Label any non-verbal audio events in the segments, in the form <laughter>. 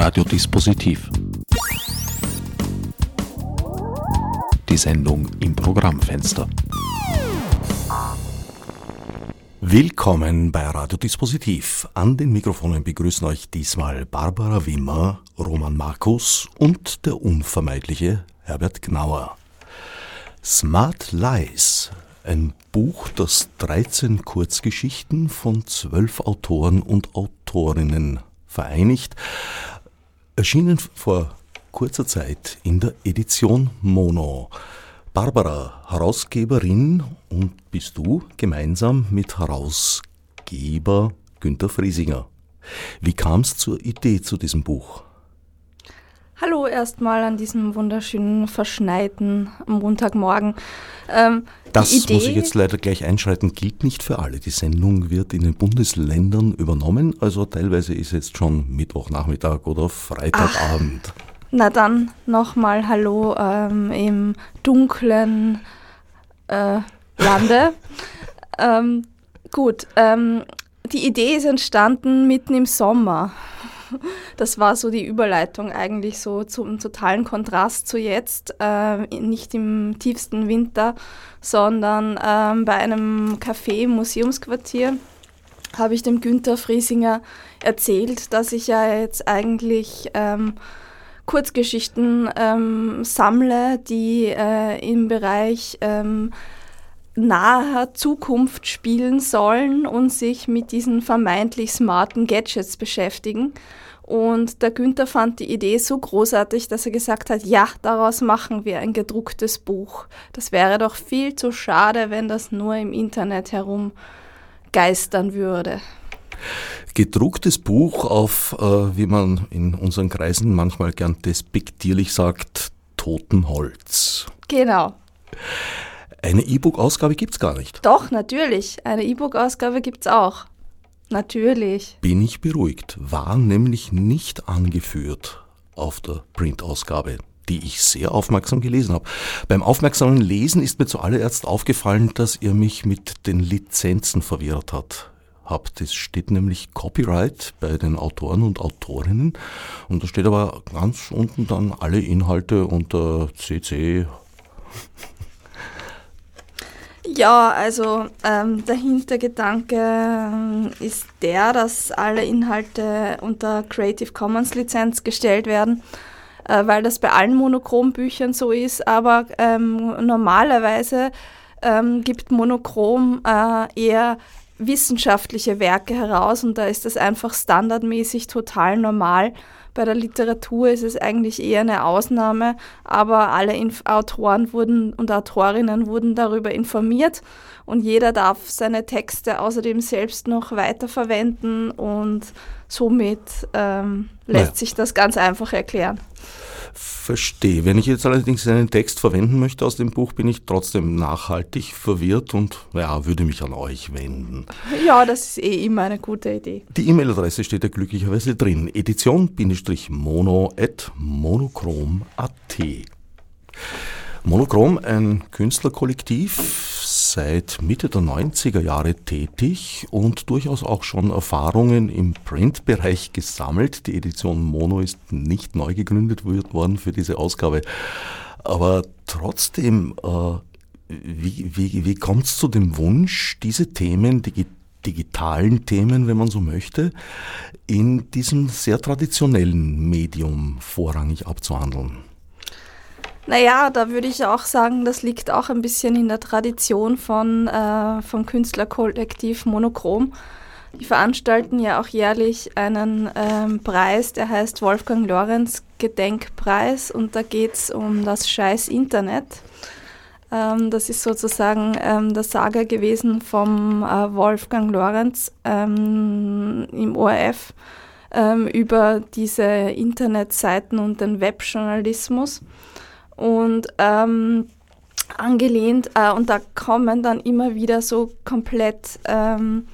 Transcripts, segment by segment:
Radiodispositiv. Die Sendung im Programmfenster. Willkommen bei Radiodispositiv. An den Mikrofonen begrüßen euch diesmal Barbara Wimmer, Roman Markus und der unvermeidliche Herbert Gnauer. Smart Lies, ein Buch, das 13 Kurzgeschichten von zwölf Autoren und Autorinnen vereinigt, erschienen vor kurzer Zeit in der Edition Mono. Barbara, Herausgeberin und bist du gemeinsam mit Herausgeber Günter Friesinger. Wie kam es zur Idee zu diesem Buch? Hallo erstmal an diesem wunderschönen verschneiten Montagmorgen. Ähm, das Idee, muss ich jetzt leider gleich einschreiten, gilt nicht für alle. Die Sendung wird in den Bundesländern übernommen, also teilweise ist jetzt schon Mittwochnachmittag oder Freitagabend. Ach, na dann nochmal Hallo ähm, im dunklen äh, Lande. <laughs> ähm, gut, ähm, die Idee ist entstanden mitten im Sommer. Das war so die Überleitung eigentlich so zum totalen Kontrast zu jetzt, äh, nicht im tiefsten Winter, sondern äh, bei einem Café im Museumsquartier habe ich dem Günther Friesinger erzählt, dass ich ja jetzt eigentlich ähm, Kurzgeschichten ähm, sammle, die äh, im Bereich ähm, naher Zukunft spielen sollen und sich mit diesen vermeintlich smarten Gadgets beschäftigen. Und der Günther fand die Idee so großartig, dass er gesagt hat, ja, daraus machen wir ein gedrucktes Buch. Das wäre doch viel zu schade, wenn das nur im Internet herumgeistern würde. Gedrucktes Buch auf, äh, wie man in unseren Kreisen manchmal gern despektierlich sagt, totem Holz. Genau. Eine E-Book-Ausgabe gibt es gar nicht. Doch, natürlich. Eine E-Book-Ausgabe gibt es auch. Natürlich. Bin ich beruhigt. War nämlich nicht angeführt auf der Print-Ausgabe, die ich sehr aufmerksam gelesen habe. Beim aufmerksamen Lesen ist mir zuallererst aufgefallen, dass ihr mich mit den Lizenzen verwirrt hat habt. Es steht nämlich Copyright bei den Autoren und Autorinnen und da steht aber ganz unten dann alle Inhalte unter CC ja, also ähm, der Hintergedanke ähm, ist der, dass alle Inhalte unter Creative Commons Lizenz gestellt werden, äh, weil das bei allen Monochrom-Büchern so ist, aber ähm, normalerweise ähm, gibt Monochrom äh, eher wissenschaftliche Werke heraus und da ist das einfach standardmäßig total normal. Bei der Literatur ist es eigentlich eher eine Ausnahme, aber alle Inf Autoren wurden und Autorinnen wurden darüber informiert und jeder darf seine Texte außerdem selbst noch weiterverwenden und somit ähm, lässt naja. sich das ganz einfach erklären. Verstehe. Wenn ich jetzt allerdings einen Text verwenden möchte aus dem Buch, bin ich trotzdem nachhaltig verwirrt und ja, würde mich an euch wenden. Ja, das ist eh immer eine gute Idee. Die E-Mail-Adresse steht ja glücklicherweise drin. Edition-mono.monochrom.at Monochrom, ein Künstlerkollektiv, seit Mitte der 90er Jahre tätig und durchaus auch schon Erfahrungen im Printbereich gesammelt. Die Edition Mono ist nicht neu gegründet worden für diese Ausgabe. Aber trotzdem, äh, wie, wie, wie kommt es zu dem Wunsch, diese Themen, die digitalen Themen, wenn man so möchte, in diesem sehr traditionellen Medium vorrangig abzuhandeln? Naja, da würde ich auch sagen, das liegt auch ein bisschen in der Tradition von, äh, vom Künstlerkollektiv Monochrom. Die veranstalten ja auch jährlich einen ähm, Preis, der heißt Wolfgang Lorenz Gedenkpreis und da geht es um das scheiß Internet. Ähm, das ist sozusagen ähm, der Saga gewesen vom äh, Wolfgang Lorenz ähm, im ORF ähm, über diese Internetseiten und den Webjournalismus und ähm, angelehnt äh, und da kommen dann immer wieder so komplett ähm,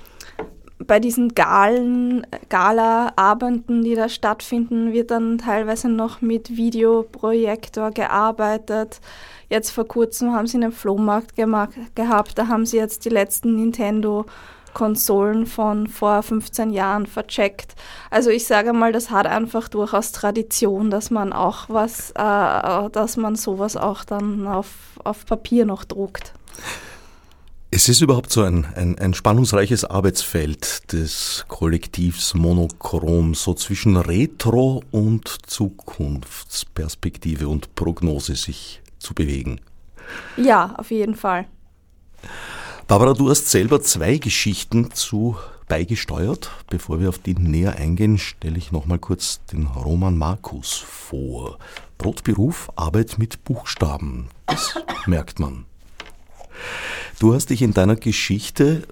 bei diesen Galen, Gala-Abenden, die da stattfinden, wird dann teilweise noch mit Videoprojektor gearbeitet. Jetzt vor kurzem haben sie einen Flohmarkt gemacht, gehabt, da haben sie jetzt die letzten Nintendo Konsolen von vor 15 Jahren vercheckt. Also ich sage mal, das hat einfach durchaus Tradition, dass man auch was, äh, dass man sowas auch dann auf, auf Papier noch druckt. Es ist überhaupt so ein, ein, ein, spannungsreiches Arbeitsfeld des Kollektivs Monochrom, so zwischen Retro und Zukunftsperspektive und Prognose sich zu bewegen. Ja, auf jeden Fall. Barbara, du hast selber zwei Geschichten zu beigesteuert. Bevor wir auf die näher eingehen, stelle ich nochmal kurz den Roman Markus vor. Brotberuf, Arbeit mit Buchstaben. Das merkt man. Du hast dich in deiner Geschichte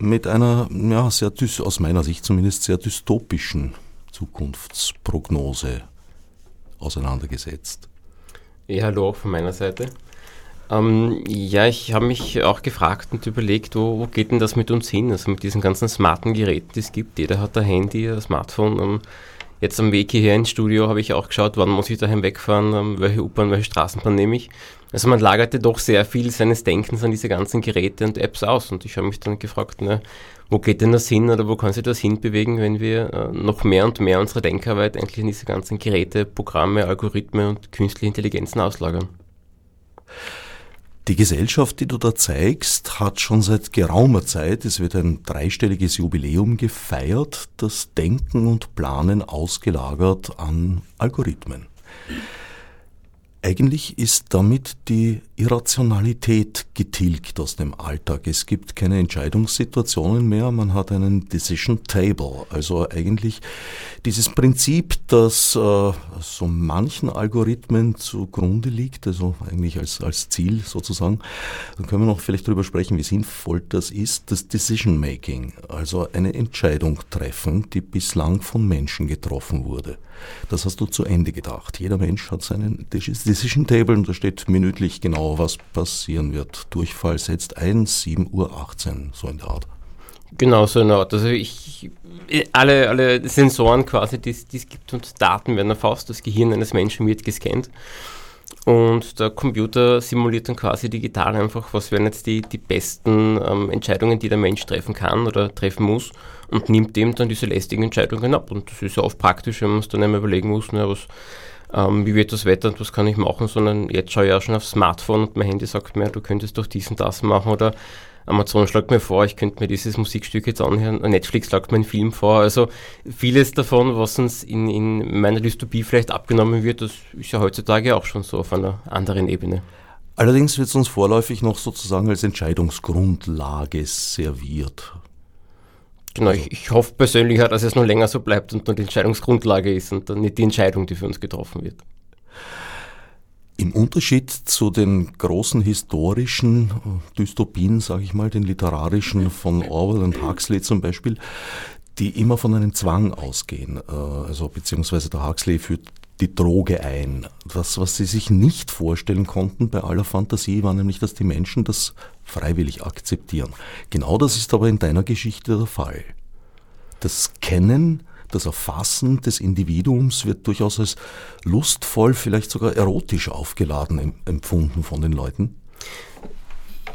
mit einer, ja, sehr, aus meiner Sicht zumindest, sehr dystopischen Zukunftsprognose auseinandergesetzt. Ja, hallo auch von meiner Seite. Ähm, ja, ich habe mich auch gefragt und überlegt, wo, wo, geht denn das mit uns hin? Also mit diesen ganzen smarten Geräten, die es gibt. Jeder hat ein Handy, ein Smartphone. Ähm, jetzt am Weg hierher ins Studio habe ich auch geschaut, wann muss ich daheim wegfahren, ähm, welche U-Bahn, welche Straßenbahn nehme ich. Also man lagerte doch sehr viel seines Denkens an diese ganzen Geräte und Apps aus. Und ich habe mich dann gefragt, ne, wo geht denn das hin oder wo kann sich das hinbewegen, wenn wir äh, noch mehr und mehr unsere Denkarbeit eigentlich in diese ganzen Geräte, Programme, Algorithmen und künstliche Intelligenzen auslagern? Die Gesellschaft, die du da zeigst, hat schon seit geraumer Zeit, es wird ein dreistelliges Jubiläum gefeiert, das Denken und Planen ausgelagert an Algorithmen. Eigentlich ist damit die Irrationalität getilgt aus dem Alltag. Es gibt keine Entscheidungssituationen mehr, man hat einen Decision Table. Also eigentlich dieses Prinzip, das äh, so manchen Algorithmen zugrunde liegt, also eigentlich als, als Ziel sozusagen, dann können wir noch vielleicht darüber sprechen, wie sinnvoll das ist, das Decision Making, also eine Entscheidung treffen, die bislang von Menschen getroffen wurde. Das hast du zu Ende gedacht. Jeder Mensch hat seinen Decision Table und da steht minütlich genau, was passieren wird. Durchfall setzt ein, 7.18 Uhr, so in der Art. Genau, so in der Art. Also ich, alle, alle Sensoren quasi, die es gibt und Daten werden erfasst, das Gehirn eines Menschen wird gescannt. Und der Computer simuliert dann quasi digital einfach, was wären jetzt die, die besten ähm, Entscheidungen, die der Mensch treffen kann oder treffen muss und nimmt dem dann diese lästigen Entscheidungen ab. Und das ist ja oft praktisch, wenn man es dann einmal überlegen muss, na, was, ähm, wie wird das Wetter und was kann ich machen, sondern jetzt schaue ich auch schon aufs Smartphone und mein Handy sagt mir, du könntest doch dies und das machen oder Amazon schlägt mir vor, ich könnte mir dieses Musikstück jetzt anhören, Netflix schlägt mir einen Film vor. Also vieles davon, was uns in, in meiner Dystopie vielleicht abgenommen wird, das ist ja heutzutage auch schon so auf einer anderen Ebene. Allerdings wird es uns vorläufig noch sozusagen als Entscheidungsgrundlage serviert. Genau, ich, ich hoffe persönlich, dass es noch länger so bleibt und nur die Entscheidungsgrundlage ist und dann nicht die Entscheidung, die für uns getroffen wird. Im Unterschied zu den großen historischen Dystopien, sage ich mal, den literarischen von Orwell und Huxley zum Beispiel, die immer von einem Zwang ausgehen, äh, also beziehungsweise der Huxley führt die Droge ein. Das, was sie sich nicht vorstellen konnten bei aller Fantasie, war nämlich, dass die Menschen das freiwillig akzeptieren. Genau das ist aber in deiner Geschichte der Fall. Das Kennen, das Erfassen des Individuums wird durchaus als lustvoll, vielleicht sogar erotisch aufgeladen empfunden von den Leuten.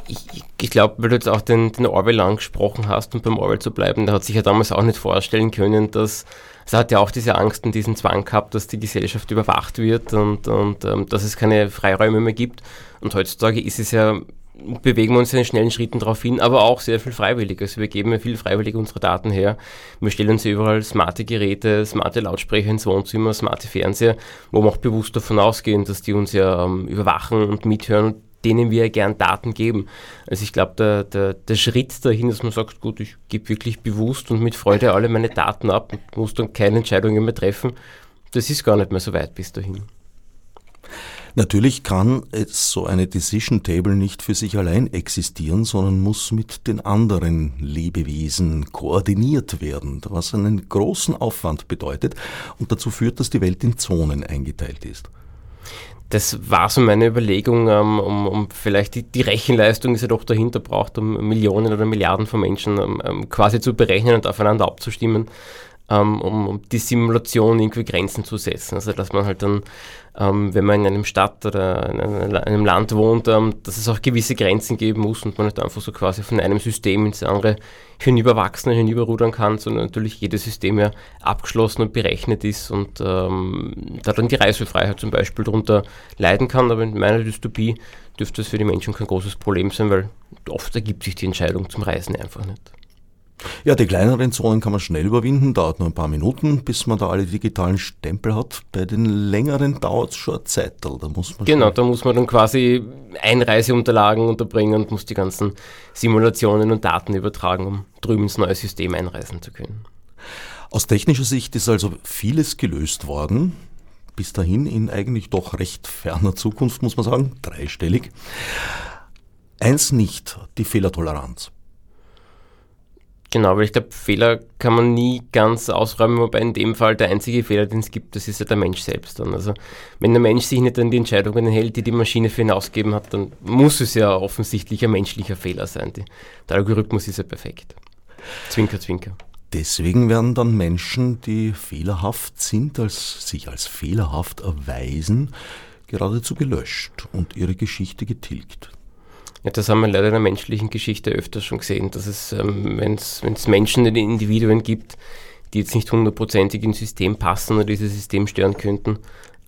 Ich, ich glaube, weil du jetzt auch den, den Orwell angesprochen hast und beim Orwell zu bleiben, der hat sich ja damals auch nicht vorstellen können, dass er hat ja auch diese Angst und diesen Zwang gehabt, dass die Gesellschaft überwacht wird und, und ähm, dass es keine Freiräume mehr gibt. Und heutzutage ist es ja bewegen wir uns in schnellen Schritten darauf hin, aber auch sehr viel freiwillig. Also wir geben ja viel freiwillig unsere Daten her. Wir stellen uns überall smarte Geräte, smarte Lautsprecher ins Wohnzimmer, smarte Fernseher, wo wir auch bewusst davon ausgehen, dass die uns ja ähm, überwachen und mithören und denen wir ja gern Daten geben. Also ich glaube, der, der, der Schritt dahin, dass man sagt, gut, ich gebe wirklich bewusst und mit Freude alle meine Daten ab und muss dann keine Entscheidungen mehr treffen, das ist gar nicht mehr so weit bis dahin. Natürlich kann so eine Decision Table nicht für sich allein existieren, sondern muss mit den anderen Lebewesen koordiniert werden, was einen großen Aufwand bedeutet und dazu führt, dass die Welt in Zonen eingeteilt ist. Das war so meine Überlegung, ähm, um, um vielleicht die, die, Rechenleistung, die sie doch dahinter braucht, um Millionen oder Milliarden von Menschen ähm, ähm, quasi zu berechnen und aufeinander abzustimmen um, um die Simulation irgendwie Grenzen zu setzen. Also dass man halt dann, ähm, wenn man in einem Stadt oder in einem, Land wohnt, ähm, dass es auch gewisse Grenzen geben muss und man nicht einfach so quasi von einem System ins andere hinüberwachsen, hinüberrudern kann, sondern natürlich jedes System ja abgeschlossen und berechnet ist und ähm, da dann die Reisefreiheit zum Beispiel darunter leiden kann. Aber in meiner Dystopie dürfte es für die Menschen kein großes Problem sein, weil oft ergibt sich die Entscheidung zum Reisen einfach nicht. Ja, die kleineren Zonen kann man schnell überwinden, dauert nur ein paar Minuten, bis man da alle digitalen Stempel hat. Bei den längeren dauert es schon eine Zeit, da muss man Genau, da muss man dann quasi Einreiseunterlagen unterbringen und muss die ganzen Simulationen und Daten übertragen, um drüben ins neue System einreisen zu können. Aus technischer Sicht ist also vieles gelöst worden. Bis dahin in eigentlich doch recht ferner Zukunft, muss man sagen, dreistellig. Eins nicht, die Fehlertoleranz. Genau, weil ich glaube, Fehler kann man nie ganz ausräumen, wobei in dem Fall der einzige Fehler, den es gibt, das ist ja der Mensch selbst dann. Also wenn der Mensch sich nicht an die Entscheidungen hält, die die Maschine für ihn ausgegeben hat, dann muss es ja offensichtlich ein menschlicher Fehler sein. Die, der Algorithmus ist ja perfekt. Zwinker, zwinker. Deswegen werden dann Menschen, die fehlerhaft sind, als sich als fehlerhaft erweisen, geradezu gelöscht und ihre Geschichte getilgt. Ja, das haben wir leider in der menschlichen Geschichte öfters schon gesehen, dass es, ähm, wenn es Menschen, die Individuen gibt, die jetzt nicht hundertprozentig ins System passen oder dieses System stören könnten,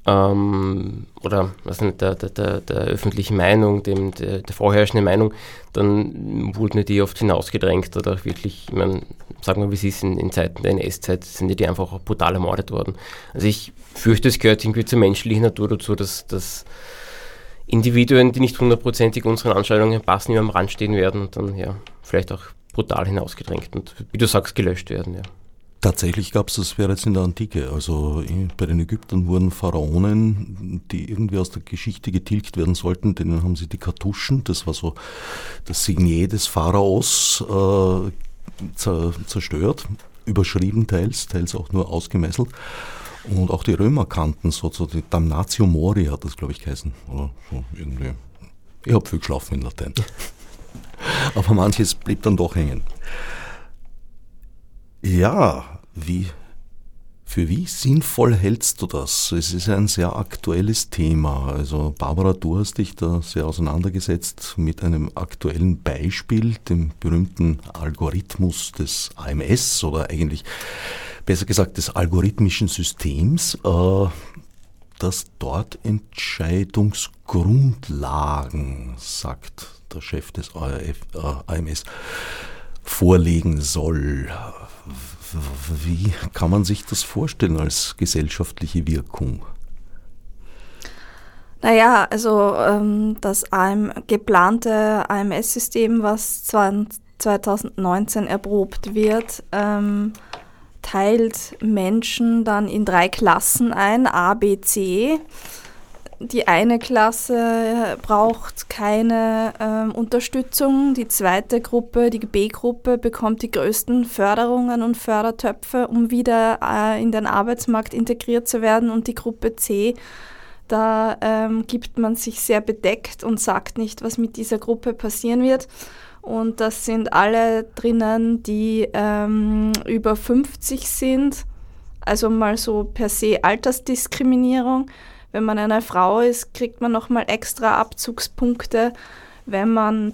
ähm, oder was nicht, der, der, der, der öffentlichen Meinung, dem, der, der vorherrschenden Meinung, dann wurden die oft hinausgedrängt oder auch wirklich, ich meine, sagen wir, wie es ist, in, in Zeiten der NS-Zeit sind die einfach auch brutal ermordet worden. Also ich fürchte, es gehört irgendwie zur menschlichen Natur dazu, dass, dass Individuen, die nicht hundertprozentig unseren Anschauungen passen, immer am Rand stehen werden und dann ja vielleicht auch brutal hinausgedrängt und wie du sagst, gelöscht werden. Ja. Tatsächlich gab es das jetzt in der Antike. Also bei den Ägyptern wurden Pharaonen, die irgendwie aus der Geschichte getilgt werden sollten, denen haben sie die Kartuschen, das war so das Signet des Pharaos, äh, zerstört, überschrieben teils, teils auch nur ausgemesselt. Und auch die Römer kannten so, so die Damnatio Mori hat das, glaube ich, geheißen. Oder so irgendwie. Ich habe viel geschlafen in Latein. <laughs> Aber manches blieb dann doch hängen. Ja, wie, für wie sinnvoll hältst du das? Es ist ein sehr aktuelles Thema. Also Barbara, du hast dich da sehr auseinandergesetzt mit einem aktuellen Beispiel, dem berühmten Algorithmus des AMS oder eigentlich besser gesagt des algorithmischen Systems, äh, das dort Entscheidungsgrundlagen, sagt der Chef des ARF, äh, AMS, vorlegen soll. Wie kann man sich das vorstellen als gesellschaftliche Wirkung? Naja, also ähm, das AM, geplante AMS-System, was 2019 erprobt wird, ähm, teilt Menschen dann in drei Klassen ein, A, B, C. Die eine Klasse braucht keine äh, Unterstützung, die zweite Gruppe, die B-Gruppe, bekommt die größten Förderungen und Fördertöpfe, um wieder äh, in den Arbeitsmarkt integriert zu werden und die Gruppe C, da ähm, gibt man sich sehr bedeckt und sagt nicht, was mit dieser Gruppe passieren wird. Und das sind alle drinnen, die ähm, über 50 sind. Also mal so per se Altersdiskriminierung. Wenn man eine Frau ist, kriegt man nochmal extra Abzugspunkte. Wenn man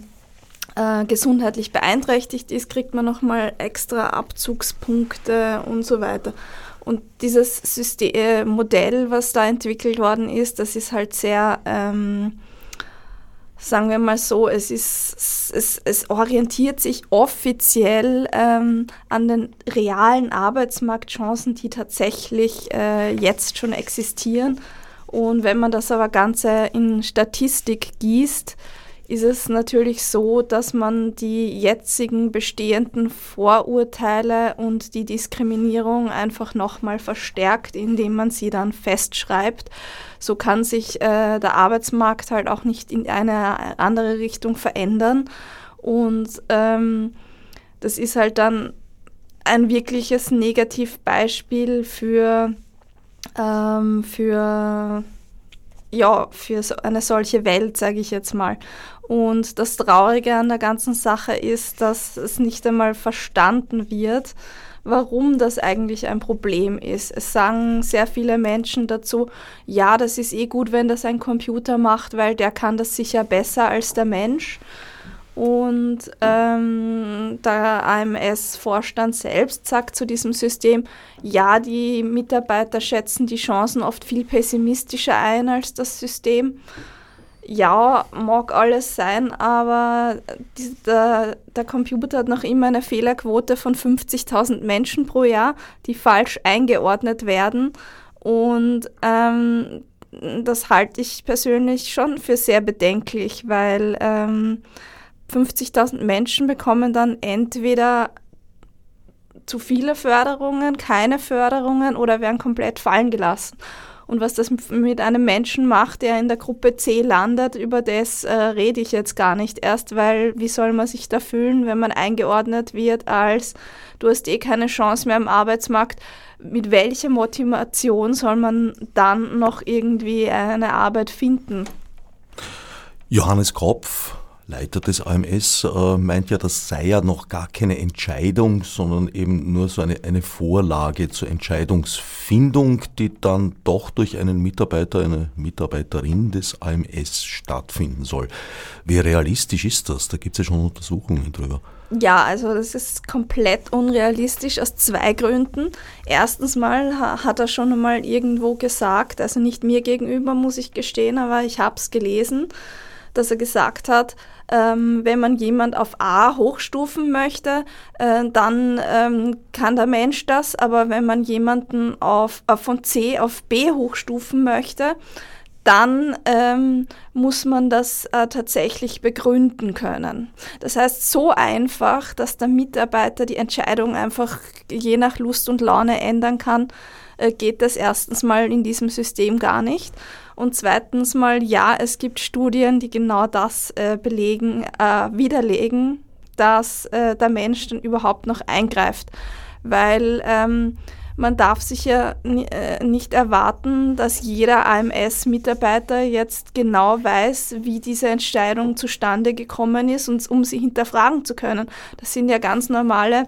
äh, gesundheitlich beeinträchtigt ist, kriegt man nochmal extra Abzugspunkte und so weiter. Und dieses System, äh, Modell, was da entwickelt worden ist, das ist halt sehr ähm, sagen wir mal so, es, ist, es, es orientiert sich offiziell ähm, an den realen Arbeitsmarktchancen, die tatsächlich äh, jetzt schon existieren. Und wenn man das aber Ganze in Statistik gießt, ist es natürlich so, dass man die jetzigen bestehenden Vorurteile und die Diskriminierung einfach nochmal verstärkt, indem man sie dann festschreibt. So kann sich äh, der Arbeitsmarkt halt auch nicht in eine andere Richtung verändern. Und ähm, das ist halt dann ein wirkliches Negativbeispiel für, ähm, für ja, für so eine solche Welt, sage ich jetzt mal. Und das Traurige an der ganzen Sache ist, dass es nicht einmal verstanden wird, warum das eigentlich ein Problem ist. Es sagen sehr viele Menschen dazu, ja, das ist eh gut, wenn das ein Computer macht, weil der kann das sicher besser als der Mensch. Und ähm, der AMS-Vorstand selbst sagt zu diesem System, ja, die Mitarbeiter schätzen die Chancen oft viel pessimistischer ein als das System. Ja, mag alles sein, aber die, der, der Computer hat noch immer eine Fehlerquote von 50.000 Menschen pro Jahr, die falsch eingeordnet werden. Und ähm, das halte ich persönlich schon für sehr bedenklich, weil ähm, 50.000 Menschen bekommen dann entweder zu viele Förderungen, keine Förderungen oder werden komplett fallen gelassen. Und was das mit einem Menschen macht, der in der Gruppe C landet, über das äh, rede ich jetzt gar nicht erst, weil wie soll man sich da fühlen, wenn man eingeordnet wird als du hast eh keine Chance mehr am Arbeitsmarkt. Mit welcher Motivation soll man dann noch irgendwie eine Arbeit finden? Johannes Kropf, Leiter des AMS, äh, meint ja, das sei ja noch gar keine Entscheidung, sondern eben nur so eine, eine Vorlage zur Entscheidungsfindung, die dann doch durch einen Mitarbeiter, eine Mitarbeiterin des AMS stattfinden soll. Wie realistisch ist das? Da gibt es ja schon Untersuchungen drüber. Ja, also das ist komplett unrealistisch aus zwei Gründen. Erstens mal hat er schon einmal irgendwo gesagt, also nicht mir gegenüber, muss ich gestehen, aber ich habe es gelesen, dass er gesagt hat, ähm, wenn man jemand auf A hochstufen möchte, äh, dann ähm, kann der Mensch das, aber wenn man jemanden auf, äh, von C auf B hochstufen möchte, dann ähm, muss man das äh, tatsächlich begründen können. Das heißt, so einfach, dass der Mitarbeiter die Entscheidung einfach je nach Lust und Laune ändern kann, äh, geht das erstens mal in diesem System gar nicht. Und zweitens mal, ja, es gibt Studien, die genau das äh, belegen, äh, widerlegen, dass äh, der Mensch dann überhaupt noch eingreift. Weil ähm, man darf sich ja äh, nicht erwarten, dass jeder AMS-Mitarbeiter jetzt genau weiß, wie diese Entscheidung zustande gekommen ist, und, um sie hinterfragen zu können. Das sind ja ganz normale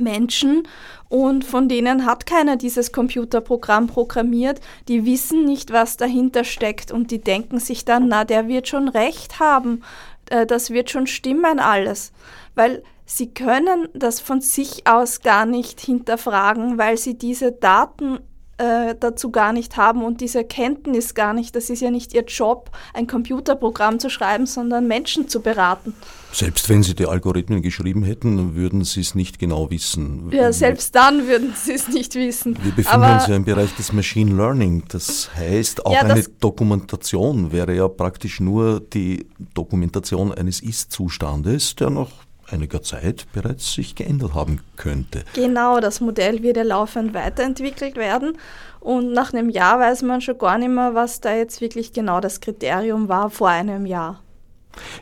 Menschen und von denen hat keiner dieses Computerprogramm programmiert. Die wissen nicht, was dahinter steckt und die denken sich dann, na, der wird schon recht haben, äh, das wird schon stimmen alles, weil sie können das von sich aus gar nicht hinterfragen, weil sie diese Daten äh, dazu gar nicht haben und diese Kenntnis gar nicht. Das ist ja nicht ihr Job, ein Computerprogramm zu schreiben, sondern Menschen zu beraten. Selbst wenn Sie die Algorithmen geschrieben hätten, würden Sie es nicht genau wissen. Ja, selbst dann würden Sie es nicht wissen. Wir befinden Aber uns ja im Bereich des Machine Learning. Das heißt, auch ja, eine Dokumentation wäre ja praktisch nur die Dokumentation eines Ist-Zustandes, der noch einiger Zeit bereits sich geändert haben könnte. Genau, das Modell wird ja laufend weiterentwickelt werden und nach einem Jahr weiß man schon gar nicht mehr, was da jetzt wirklich genau das Kriterium war vor einem Jahr.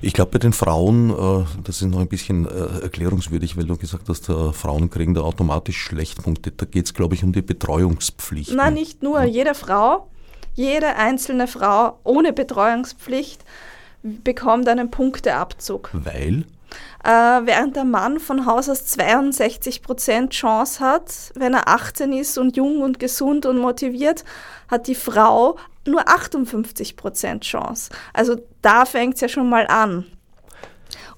Ich glaube, bei den Frauen, äh, das ist noch ein bisschen äh, erklärungswürdig, weil du gesagt hast, äh, Frauen kriegen da automatisch Schlechtpunkte. Da geht es, glaube ich, um die Betreuungspflicht. Nein, nicht nur. Jede Frau, jede einzelne Frau ohne Betreuungspflicht bekommt einen Punkteabzug. Weil? Äh, während der Mann von Haus aus 62% Chance hat, wenn er 18 ist und jung und gesund und motiviert, hat die Frau nur 58% Chance. Also da fängt es ja schon mal an.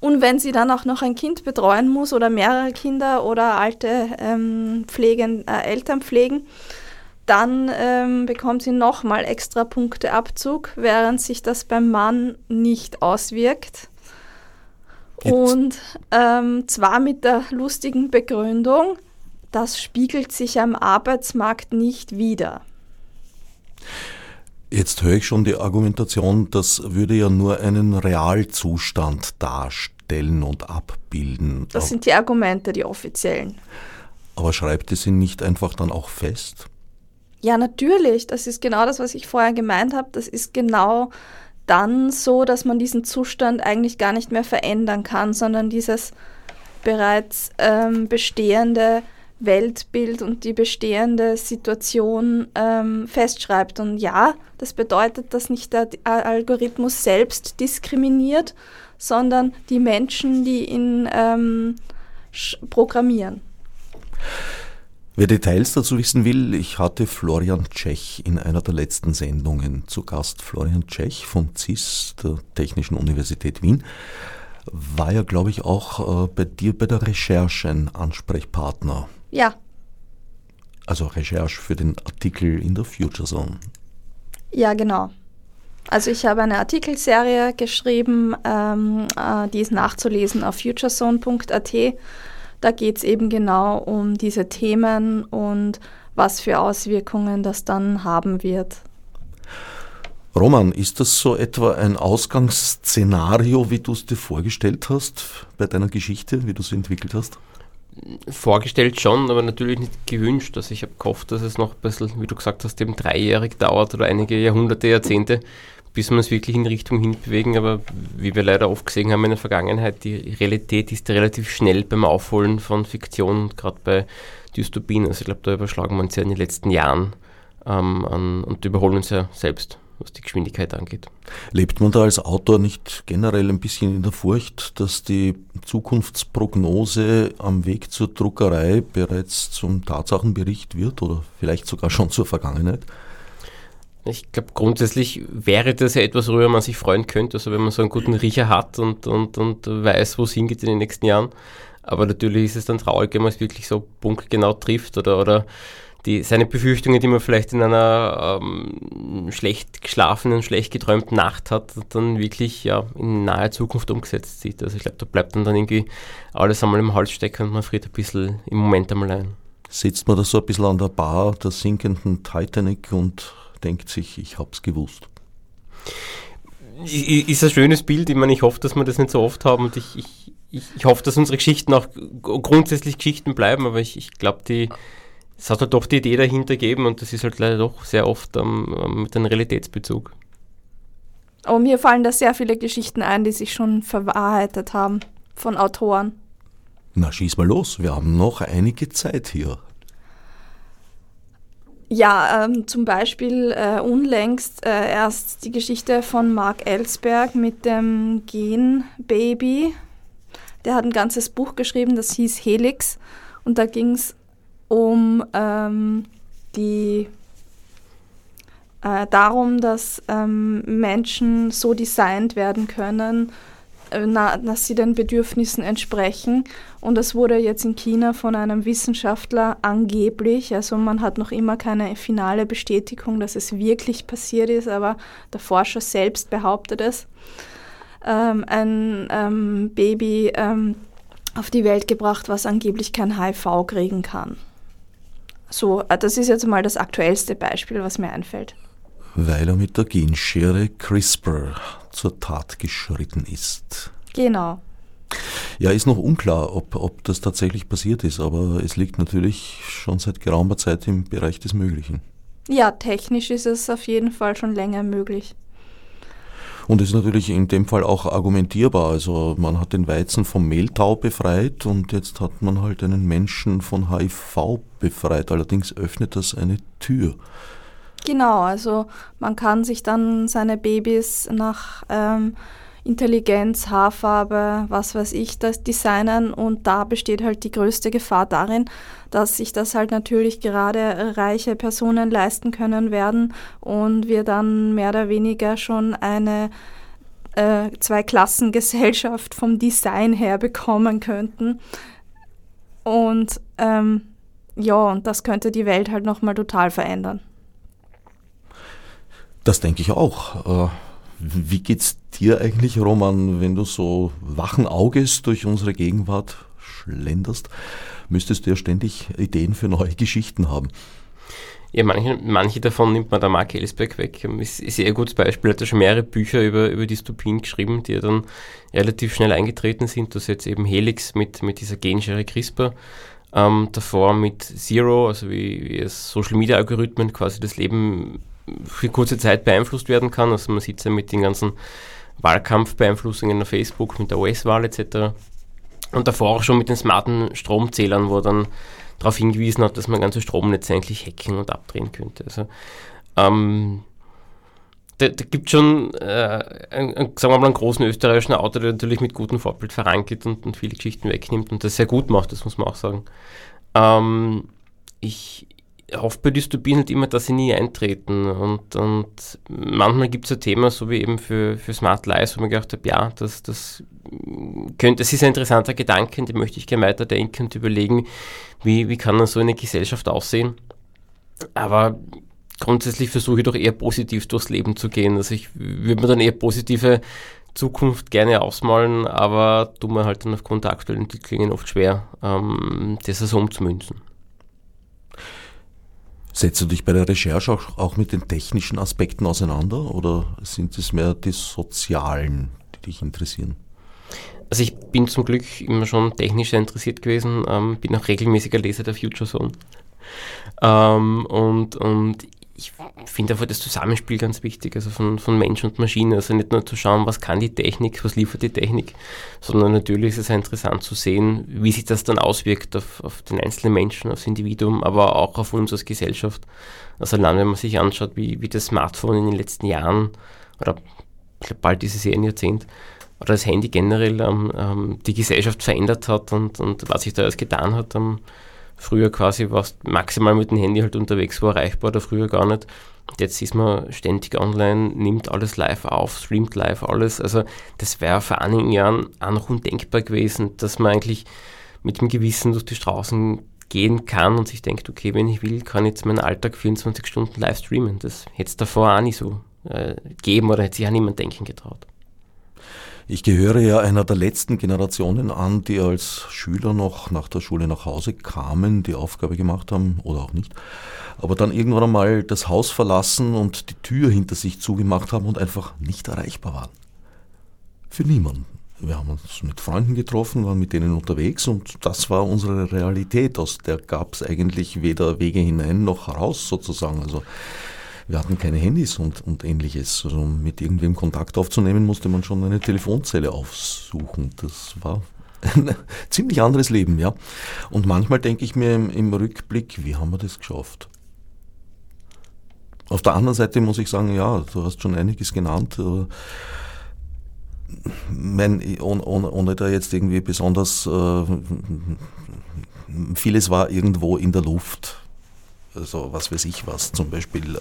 Und wenn sie dann auch noch ein Kind betreuen muss oder mehrere Kinder oder alte ähm, pflegen, äh, Eltern pflegen, dann ähm, bekommt sie nochmal extra Punkteabzug, während sich das beim Mann nicht auswirkt. Und ähm, zwar mit der lustigen Begründung, das spiegelt sich am Arbeitsmarkt nicht wider. Jetzt höre ich schon die Argumentation, das würde ja nur einen Realzustand darstellen und abbilden. Das sind die Argumente, die offiziellen. Aber schreibt es ihn nicht einfach dann auch fest? Ja, natürlich. Das ist genau das, was ich vorher gemeint habe. Das ist genau dann so, dass man diesen Zustand eigentlich gar nicht mehr verändern kann, sondern dieses bereits ähm, bestehende Weltbild und die bestehende Situation ähm, festschreibt. Und ja, das bedeutet, dass nicht der Algorithmus selbst diskriminiert, sondern die Menschen, die ihn ähm, programmieren. Wer Details dazu wissen will, ich hatte Florian Tschech in einer der letzten Sendungen zu Gast. Florian Tschech von CIS, der Technischen Universität Wien, war ja, glaube ich, auch äh, bei dir bei der Recherche ein Ansprechpartner. Ja. Also Recherche für den Artikel in der Future Zone. Ja, genau. Also ich habe eine Artikelserie geschrieben, ähm, äh, die ist nachzulesen auf futurezone.at. Da geht es eben genau um diese Themen und was für Auswirkungen das dann haben wird. Roman, ist das so etwa ein Ausgangsszenario, wie du es dir vorgestellt hast bei deiner Geschichte, wie du sie entwickelt hast? Vorgestellt schon, aber natürlich nicht gewünscht. Also ich habe gehofft, dass es noch ein bisschen, wie du gesagt hast, eben dreijährig dauert oder einige Jahrhunderte, Jahrzehnte, bis wir uns wirklich in Richtung hinbewegen. Aber wie wir leider oft gesehen haben in der Vergangenheit, die Realität ist relativ schnell beim Aufholen von Fiktion gerade bei Dystopien. Also ich glaube, da überschlagen wir uns ja in den letzten Jahren ähm, an, und überholen uns ja selbst was die Geschwindigkeit angeht. Lebt man da als Autor nicht generell ein bisschen in der Furcht, dass die Zukunftsprognose am Weg zur Druckerei bereits zum Tatsachenbericht wird oder vielleicht sogar schon zur Vergangenheit? Ich glaube, grundsätzlich wäre das ja etwas, worüber man sich freuen könnte, also wenn man so einen guten Riecher hat und, und, und weiß, wo es hingeht in den nächsten Jahren. Aber natürlich ist es dann traurig, wenn man es wirklich so punktgenau trifft oder, oder die, seine Befürchtungen, die man vielleicht in einer ähm, schlecht geschlafenen, schlecht geträumten Nacht hat, dann wirklich ja, in naher Zukunft umgesetzt sieht. Also ich glaube, da bleibt dann, dann irgendwie alles einmal im Hals stecken und man friert ein bisschen im Moment einmal ein. Sitzt man da so ein bisschen an der Bar der sinkenden Titanic und denkt sich, ich hab's gewusst. Ist ein schönes Bild. Ich meine, ich hoffe, dass wir das nicht so oft haben und ich, ich, ich, ich hoffe, dass unsere Geschichten auch grundsätzlich Geschichten bleiben, aber ich, ich glaube, die, es hat halt doch die Idee dahinter gegeben und das ist halt leider doch sehr oft ähm, mit einem Realitätsbezug. Aber mir fallen da sehr viele Geschichten ein, die sich schon verwahrheitet haben von Autoren. Na, schieß mal los, wir haben noch einige Zeit hier. Ja, ähm, zum Beispiel äh, unlängst äh, erst die Geschichte von Mark Ellsberg mit dem Gen-Baby. Der hat ein ganzes Buch geschrieben, das hieß Helix. Und da ging es um ähm, die äh, darum, dass ähm, Menschen so designt werden können, na, dass sie den Bedürfnissen entsprechen. Und das wurde jetzt in China von einem Wissenschaftler angeblich, also man hat noch immer keine finale Bestätigung, dass es wirklich passiert ist, aber der Forscher selbst behauptet es, ähm, ein ähm, Baby ähm, auf die Welt gebracht, was angeblich kein HIV kriegen kann. So, äh, das ist jetzt mal das aktuellste Beispiel, was mir einfällt. Weil er mit der Genschere CRISPR zur Tat geschritten ist. Genau. Ja, ist noch unklar, ob, ob das tatsächlich passiert ist, aber es liegt natürlich schon seit geraumer Zeit im Bereich des Möglichen. Ja, technisch ist es auf jeden Fall schon länger möglich. Und ist natürlich in dem Fall auch argumentierbar. Also man hat den Weizen vom Mehltau befreit und jetzt hat man halt einen Menschen von HIV befreit. Allerdings öffnet das eine Tür. Genau, also man kann sich dann seine Babys nach ähm, Intelligenz, Haarfarbe, was weiß ich, das designen und da besteht halt die größte Gefahr darin, dass sich das halt natürlich gerade reiche Personen leisten können werden und wir dann mehr oder weniger schon eine äh, Zweiklassengesellschaft vom Design her bekommen könnten. Und ähm, ja, und das könnte die Welt halt nochmal total verändern. Das denke ich auch. Äh, wie geht's dir eigentlich, Roman, wenn du so wachen Auges durch unsere Gegenwart schlenderst? Müsstest du ja ständig Ideen für neue Geschichten haben. Ja, manche, manche davon nimmt man der Mark Ellsberg weg. Ist, ist ein sehr gutes Beispiel. Er hat ja schon mehrere Bücher über, über Dystopien geschrieben, die ja dann relativ schnell eingetreten sind. Das ist jetzt eben Helix mit, mit dieser Genschere CRISPR. Ähm, davor mit Zero, also wie, wie Social Media Algorithmen quasi das Leben für kurze Zeit beeinflusst werden kann. Also man sieht es ja mit den ganzen Wahlkampfbeeinflussungen auf Facebook, mit der US-Wahl etc. Und davor auch schon mit den smarten Stromzählern, wo er dann darauf hingewiesen hat, dass man ganze Stromnetze eigentlich hacken und abdrehen könnte. Also ähm, da, da gibt es schon äh, einen, sagen wir mal, einen großen österreichischen Autor, der natürlich mit gutem Vorbild vorangeht und, und viele Geschichten wegnimmt und das sehr gut macht, das muss man auch sagen. Ähm, ich hoffe bei Dystopien halt immer, dass sie nie eintreten. Und, und manchmal gibt es ein Thema, so wie eben für, für Smart Lies, wo man gedacht habe, ja, das, das könnte, das ist ein interessanter Gedanke, den möchte ich gerne weiterdenken und überlegen, wie, wie kann dann so eine Gesellschaft aussehen. Aber grundsätzlich versuche ich doch eher positiv durchs Leben zu gehen. Also ich würde mir dann eher positive Zukunft gerne ausmalen, aber tut mir halt dann aufgrund der aktuellen Entwicklungen oft schwer, ähm, das so umzumünzen. Setzt du dich bei der Recherche auch, auch mit den technischen Aspekten auseinander oder sind es mehr die sozialen, die dich interessieren? Also ich bin zum Glück immer schon technisch interessiert gewesen, ähm, bin auch regelmäßiger Leser der Future Zone. Ähm, und, und ich finde einfach das Zusammenspiel ganz wichtig, also von, von Mensch und Maschine. Also nicht nur zu schauen, was kann die Technik, was liefert die Technik, sondern natürlich ist es interessant zu sehen, wie sich das dann auswirkt auf, auf den einzelnen Menschen, aufs Individuum, aber auch auf uns als Gesellschaft. Also allein, wenn man sich anschaut, wie, wie das Smartphone in den letzten Jahren, oder bald ist es ja ein Jahrzehnt, oder das Handy generell ähm, ähm, die Gesellschaft verändert hat und, und was sich da alles getan hat. Ähm, Früher quasi warst maximal mit dem Handy halt unterwegs, war erreichbar oder früher gar nicht. Jetzt ist man ständig online, nimmt alles live auf, streamt live alles. Also das wäre vor einigen Jahren auch noch undenkbar gewesen, dass man eigentlich mit dem Gewissen durch die Straßen gehen kann und sich denkt, okay, wenn ich will, kann ich jetzt meinen Alltag 24 Stunden live streamen. Das hätte es davor auch nicht so äh, geben oder hätte sich auch niemand denken getraut. Ich gehöre ja einer der letzten Generationen an, die als Schüler noch nach der Schule nach Hause kamen, die Aufgabe gemacht haben oder auch nicht, aber dann irgendwann einmal das Haus verlassen und die Tür hinter sich zugemacht haben und einfach nicht erreichbar waren. Für niemanden. Wir haben uns mit Freunden getroffen, waren mit denen unterwegs und das war unsere Realität. Aus der gab es eigentlich weder Wege hinein noch heraus sozusagen. Also wir hatten keine Handys und, und ähnliches. Also mit irgendwem Kontakt aufzunehmen, musste man schon eine Telefonzelle aufsuchen. Das war ein <laughs> ziemlich anderes Leben, ja. Und manchmal denke ich mir im, im Rückblick, wie haben wir das geschafft? Auf der anderen Seite muss ich sagen, ja, du hast schon einiges genannt. Äh, mein, ohne, ohne, da jetzt irgendwie besonders, äh, vieles war irgendwo in der Luft also was weiß ich was, zum Beispiel äh,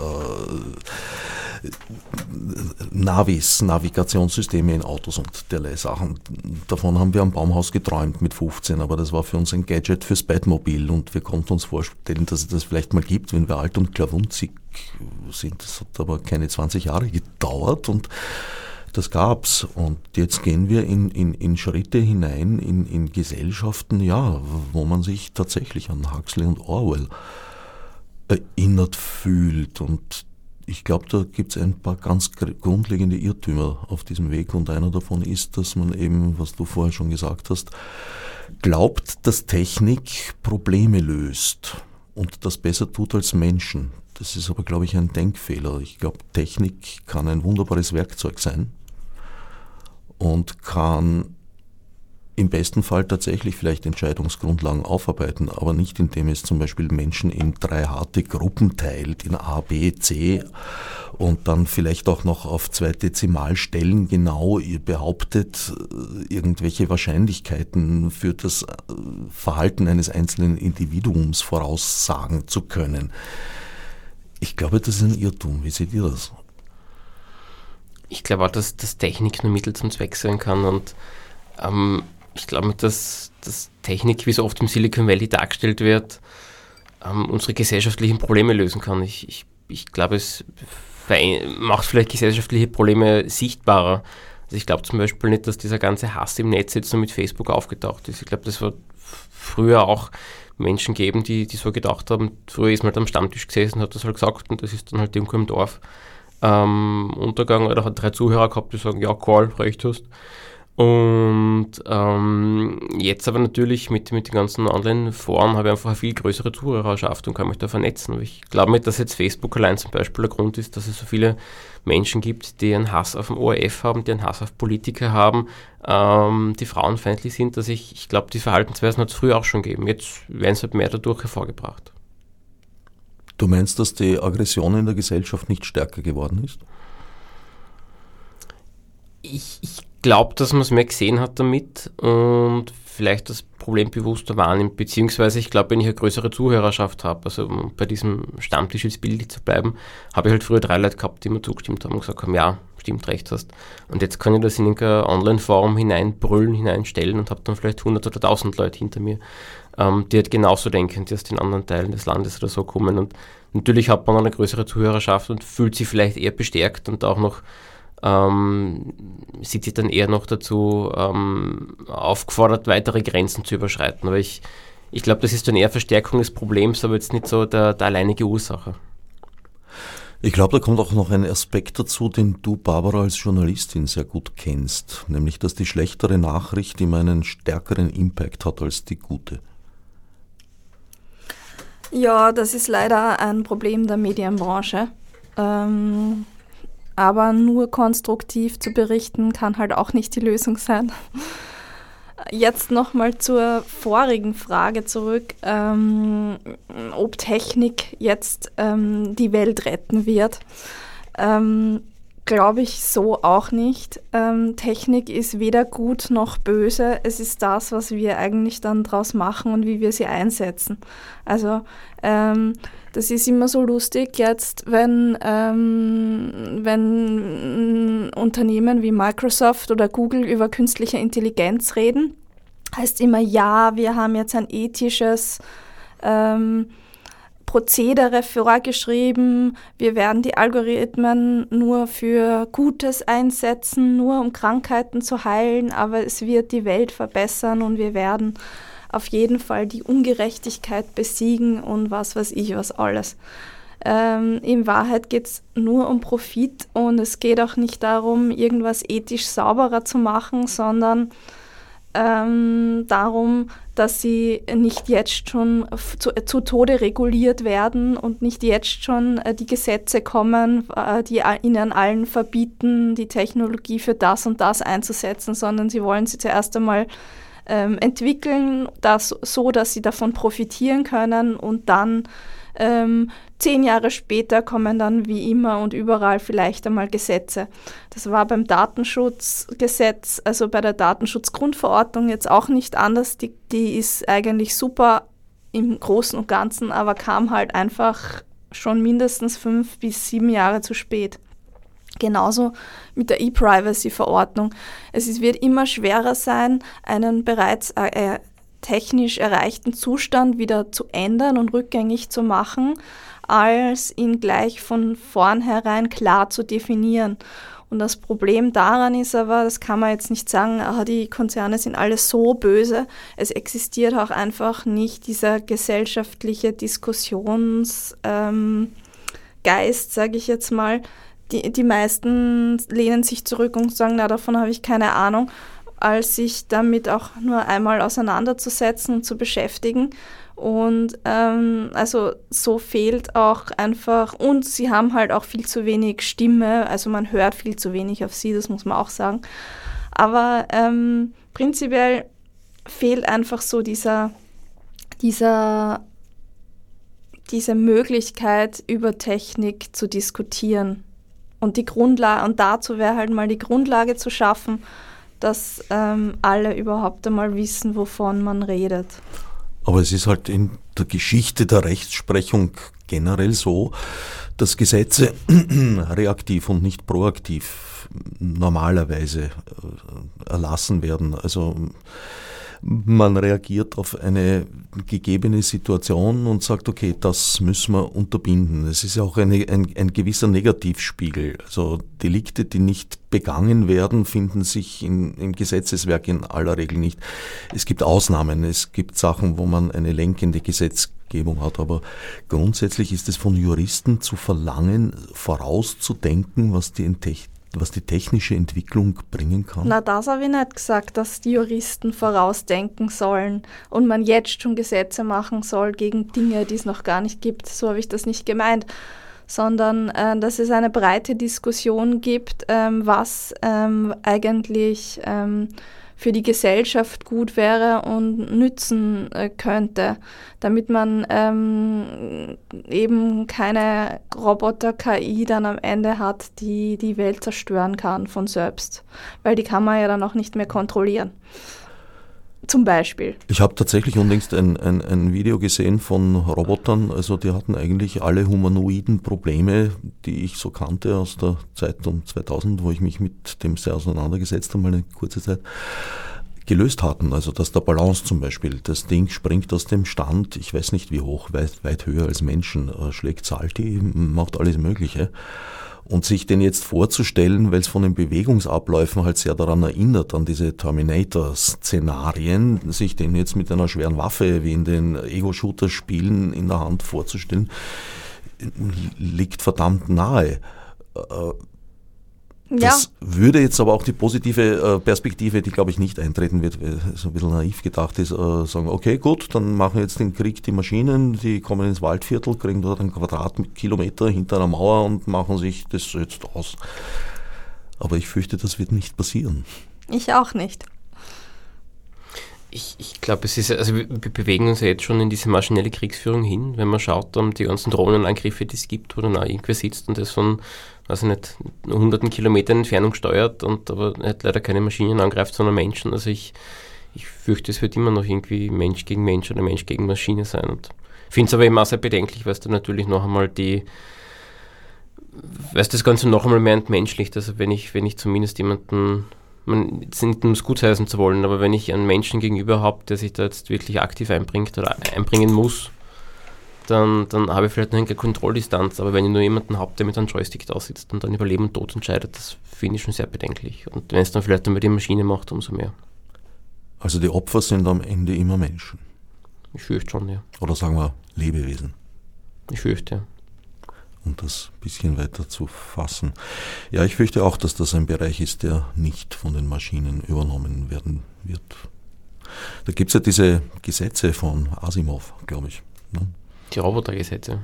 Navis, Navigationssysteme in Autos und derlei Sachen. Davon haben wir am Baumhaus geträumt mit 15, aber das war für uns ein Gadget fürs Bettmobil und wir konnten uns vorstellen, dass es das vielleicht mal gibt, wenn wir alt und klavunzig sind. Das hat aber keine 20 Jahre gedauert und das gab's. Und jetzt gehen wir in, in, in Schritte hinein in, in Gesellschaften, ja, wo man sich tatsächlich an Huxley und Orwell erinnert fühlt. Und ich glaube, da gibt es ein paar ganz grundlegende Irrtümer auf diesem Weg. Und einer davon ist, dass man eben, was du vorher schon gesagt hast, glaubt, dass Technik Probleme löst und das besser tut als Menschen. Das ist aber, glaube ich, ein Denkfehler. Ich glaube, Technik kann ein wunderbares Werkzeug sein und kann im besten Fall tatsächlich vielleicht Entscheidungsgrundlagen aufarbeiten, aber nicht indem es zum Beispiel Menschen in drei harte Gruppen teilt, in A, B, C und dann vielleicht auch noch auf zwei Dezimalstellen genau behauptet, äh, irgendwelche Wahrscheinlichkeiten für das äh, Verhalten eines einzelnen Individuums voraussagen zu können. Ich glaube, das ist ein Irrtum. Wie seht ihr das? Ich glaube auch, dass, dass Technik nur Mittel zum Zweck sein kann und ähm, ich glaube, dass, dass Technik, wie so oft im Silicon Valley dargestellt wird, ähm, unsere gesellschaftlichen Probleme lösen kann. Ich, ich, ich glaube, es macht vielleicht gesellschaftliche Probleme sichtbarer. Also ich glaube zum Beispiel nicht, dass dieser ganze Hass im Netz jetzt nur mit Facebook aufgetaucht ist. Ich glaube, das war früher auch Menschen geben, die, die so gedacht haben. Früher ist man halt am Stammtisch gesessen, hat das halt gesagt und das ist dann halt irgendwo im Dorf ähm, untergegangen oder hat drei Zuhörer gehabt, die sagen, ja, Karl, recht hast. Und ähm, jetzt aber natürlich mit, mit den ganzen Online-Foren habe ich einfach eine viel größere Zuhörerschaft und kann mich da vernetzen. Ich glaube nicht, dass jetzt Facebook allein zum Beispiel der Grund ist, dass es so viele Menschen gibt, die einen Hass auf den ORF haben, die einen Hass auf Politiker haben, ähm, die frauenfeindlich sind. Dass ich, ich glaube, die Verhaltensweisen hat es früher auch schon gegeben. Jetzt werden sie halt mehr dadurch hervorgebracht. Du meinst, dass die Aggression in der Gesellschaft nicht stärker geworden ist? Ich, ich glaube, dass man es mehr gesehen hat damit und vielleicht das Problem bewusster wahrnimmt, beziehungsweise ich glaube, wenn ich eine größere Zuhörerschaft habe, also um bei diesem Stammtisch jetzt bildlich zu bleiben, habe ich halt früher drei Leute gehabt, die mir zugestimmt haben und gesagt haben, ja, stimmt, recht hast. Und jetzt kann ich das in irgendeine Online-Form hineinbrüllen, hineinstellen und habe dann vielleicht 100 oder 1000 Leute hinter mir, ähm, die halt genauso denken, die aus den anderen Teilen des Landes oder so kommen. Und natürlich hat man eine größere Zuhörerschaft und fühlt sich vielleicht eher bestärkt und auch noch ähm, sieht sich dann eher noch dazu ähm, aufgefordert, weitere Grenzen zu überschreiten. Aber ich, ich glaube, das ist dann eher Verstärkung des Problems, aber jetzt nicht so der, der alleinige Ursache. Ich glaube, da kommt auch noch ein Aspekt dazu, den du, Barbara, als Journalistin sehr gut kennst, nämlich dass die schlechtere Nachricht immer einen stärkeren Impact hat als die gute. Ja, das ist leider ein Problem der Medienbranche. Ähm, aber nur konstruktiv zu berichten kann halt auch nicht die Lösung sein. Jetzt nochmal zur vorigen Frage zurück, ähm, ob Technik jetzt ähm, die Welt retten wird. Ähm, Glaube ich so auch nicht. Ähm, Technik ist weder gut noch böse. Es ist das, was wir eigentlich dann draus machen und wie wir sie einsetzen. Also ähm, das ist immer so lustig jetzt, wenn, ähm, wenn Unternehmen wie Microsoft oder Google über künstliche Intelligenz reden. Heißt immer, ja, wir haben jetzt ein ethisches ähm, Prozedere vorgeschrieben, wir werden die Algorithmen nur für Gutes einsetzen, nur um Krankheiten zu heilen, aber es wird die Welt verbessern und wir werden auf jeden Fall die Ungerechtigkeit besiegen und was weiß ich was alles. Ähm, in Wahrheit geht es nur um Profit und es geht auch nicht darum, irgendwas ethisch sauberer zu machen, sondern ähm, darum, dass sie nicht jetzt schon zu, zu, Tode reguliert werden und nicht jetzt schon äh, die Gesetze kommen, äh, die ihnen allen verbieten, die Technologie für das und das einzusetzen, sondern sie wollen sie zuerst einmal ähm, entwickeln, das so, dass sie davon profitieren können und dann ähm, zehn Jahre später kommen dann wie immer und überall vielleicht einmal Gesetze. Das war beim Datenschutzgesetz, also bei der Datenschutzgrundverordnung jetzt auch nicht anders. Die, die ist eigentlich super im Großen und Ganzen, aber kam halt einfach schon mindestens fünf bis sieben Jahre zu spät. Genauso mit der E-Privacy-Verordnung. Es wird immer schwerer sein, einen bereits äh, technisch erreichten Zustand wieder zu ändern und rückgängig zu machen, als ihn gleich von vornherein klar zu definieren. Und das Problem daran ist aber, das kann man jetzt nicht sagen, aha, die Konzerne sind alle so böse. Es existiert auch einfach nicht dieser gesellschaftliche Diskussionsgeist, ähm, sage ich jetzt mal, die, die meisten lehnen sich zurück und sagen, na, davon habe ich keine Ahnung, als sich damit auch nur einmal auseinanderzusetzen und zu beschäftigen. Und ähm, also so fehlt auch einfach, und sie haben halt auch viel zu wenig Stimme, also man hört viel zu wenig auf sie, das muss man auch sagen. Aber ähm, prinzipiell fehlt einfach so dieser, dieser, diese Möglichkeit, über Technik zu diskutieren. Und die Grundlage, und dazu wäre halt mal die Grundlage zu schaffen, dass ähm, alle überhaupt einmal wissen, wovon man redet. Aber es ist halt in der Geschichte der Rechtsprechung generell so, dass Gesetze <clears throat> reaktiv und nicht proaktiv normalerweise äh, erlassen werden. Also man reagiert auf eine gegebene Situation und sagt, okay, das müssen wir unterbinden. Es ist ja auch eine, ein, ein gewisser Negativspiegel. Also Delikte, die nicht begangen werden, finden sich in, im Gesetzeswerk in aller Regel nicht. Es gibt Ausnahmen, es gibt Sachen, wo man eine lenkende Gesetzgebung hat, aber grundsätzlich ist es von Juristen zu verlangen, vorauszudenken, was die was die technische Entwicklung bringen kann? Na, das habe ich nicht gesagt, dass die Juristen vorausdenken sollen und man jetzt schon Gesetze machen soll gegen Dinge, die es noch gar nicht gibt. So habe ich das nicht gemeint, sondern äh, dass es eine breite Diskussion gibt, ähm, was ähm, eigentlich ähm, für die Gesellschaft gut wäre und nützen äh, könnte, damit man ähm, eben keine Roboter-KI dann am Ende hat, die die Welt zerstören kann von selbst, weil die kann man ja dann auch nicht mehr kontrollieren. Zum Beispiel. Ich habe tatsächlich unlängst ein, ein, ein, Video gesehen von Robotern, also die hatten eigentlich alle humanoiden Probleme, die ich so kannte aus der Zeit um 2000, wo ich mich mit dem sehr auseinandergesetzt habe, mal eine kurze Zeit, gelöst hatten. Also dass der Balance zum Beispiel, das Ding springt aus dem Stand, ich weiß nicht wie hoch, weit, weit höher als Menschen, äh, schlägt Salti, macht alles Mögliche. Und sich den jetzt vorzustellen, weil es von den Bewegungsabläufen halt sehr daran erinnert, an diese Terminator-Szenarien, sich den jetzt mit einer schweren Waffe wie in den Ego-Shooter-Spielen in der Hand vorzustellen, liegt verdammt nahe. Das ja. würde jetzt aber auch die positive äh, Perspektive, die glaube ich nicht eintreten wird, so ein bisschen naiv gedacht ist, äh, sagen, okay, gut, dann machen wir jetzt den Krieg die Maschinen, die kommen ins Waldviertel, kriegen dort einen Quadratkilometer hinter einer Mauer und machen sich das jetzt aus. Aber ich fürchte, das wird nicht passieren. Ich auch nicht. Ich, ich glaube, es ist, also wir bewegen uns ja jetzt schon in diese maschinelle Kriegsführung hin, wenn man schaut, um die ganzen Drohnenangriffe, die es gibt, wo dann auch irgendwer sitzt und das von also nicht hunderten Kilometern Entfernung steuert und aber nicht leider keine Maschinen angreift, sondern Menschen. Also ich, ich fürchte, es wird immer noch irgendwie Mensch gegen Mensch oder Mensch gegen Maschine sein. Und finde es aber immer sehr bedenklich, weil es dann natürlich noch einmal die, weil das Ganze noch einmal mehr entmenschlicht. Also wenn ich, wenn ich zumindest jemanden, man nicht um es gut heißen zu wollen, aber wenn ich einen Menschen gegenüber habe, der sich da jetzt wirklich aktiv einbringt oder einbringen muss, dann, dann habe ich vielleicht noch eine Kontrolldistanz. Aber wenn ich nur jemanden habe, der mit einem Joystick da sitzt und dann über Leben und Tod entscheidet, das finde ich schon sehr bedenklich. Und wenn es dann vielleicht dann mit die Maschine macht, umso mehr. Also die Opfer sind am Ende immer Menschen. Ich fürchte schon, ja. Oder sagen wir Lebewesen. Ich fürchte, ja. Um das ein bisschen weiter zu fassen. Ja, ich fürchte auch, dass das ein Bereich ist, der nicht von den Maschinen übernommen werden wird. Da gibt es ja diese Gesetze von Asimov, glaube ich. Ne? Die Robotergesetze.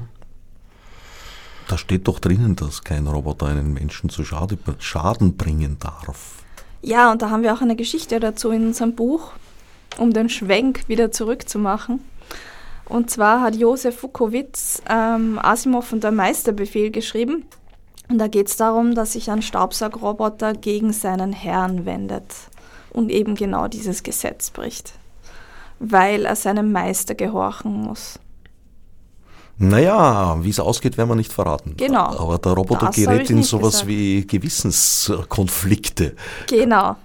Da steht doch drinnen, dass kein Roboter einen Menschen zu Schade, Schaden bringen darf. Ja, und da haben wir auch eine Geschichte dazu in unserem Buch, um den Schwenk wieder zurückzumachen. Und zwar hat Josef Fukowitz ähm, Asimov und der Meisterbefehl geschrieben. Und da geht es darum, dass sich ein Staubsaugroboter gegen seinen Herrn wendet und eben genau dieses Gesetz bricht, weil er seinem Meister gehorchen muss. Naja, wie es ausgeht, werden wir nicht verraten. Genau. Aber der Roboter das gerät in sowas gesagt. wie Gewissenskonflikte. Genau.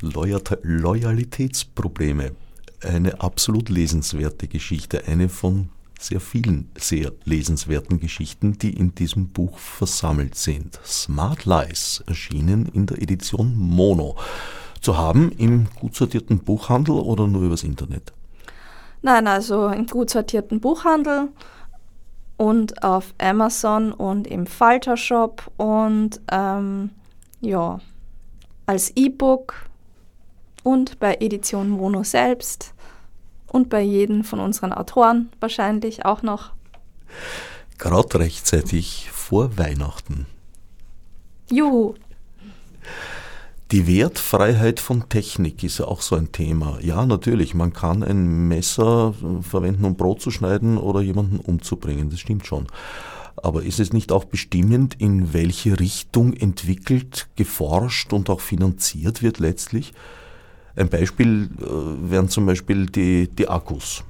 Loyalitätsprobleme. Eine absolut lesenswerte Geschichte. Eine von sehr vielen sehr lesenswerten Geschichten, die in diesem Buch versammelt sind. Smart Lies erschienen in der Edition Mono. Zu haben im gut sortierten Buchhandel oder nur übers Internet? Nein, also im gut sortierten Buchhandel und auf Amazon und im Falter Shop und ähm, ja, als E-Book und bei Edition Mono selbst und bei jedem von unseren Autoren wahrscheinlich auch noch. Gerade rechtzeitig vor Weihnachten. Juhu! Die Wertfreiheit von Technik ist ja auch so ein Thema. Ja, natürlich, man kann ein Messer verwenden, um Brot zu schneiden oder jemanden umzubringen, das stimmt schon. Aber ist es nicht auch bestimmend, in welche Richtung entwickelt, geforscht und auch finanziert wird letztlich? Ein Beispiel äh, wären zum Beispiel die, die Akkus.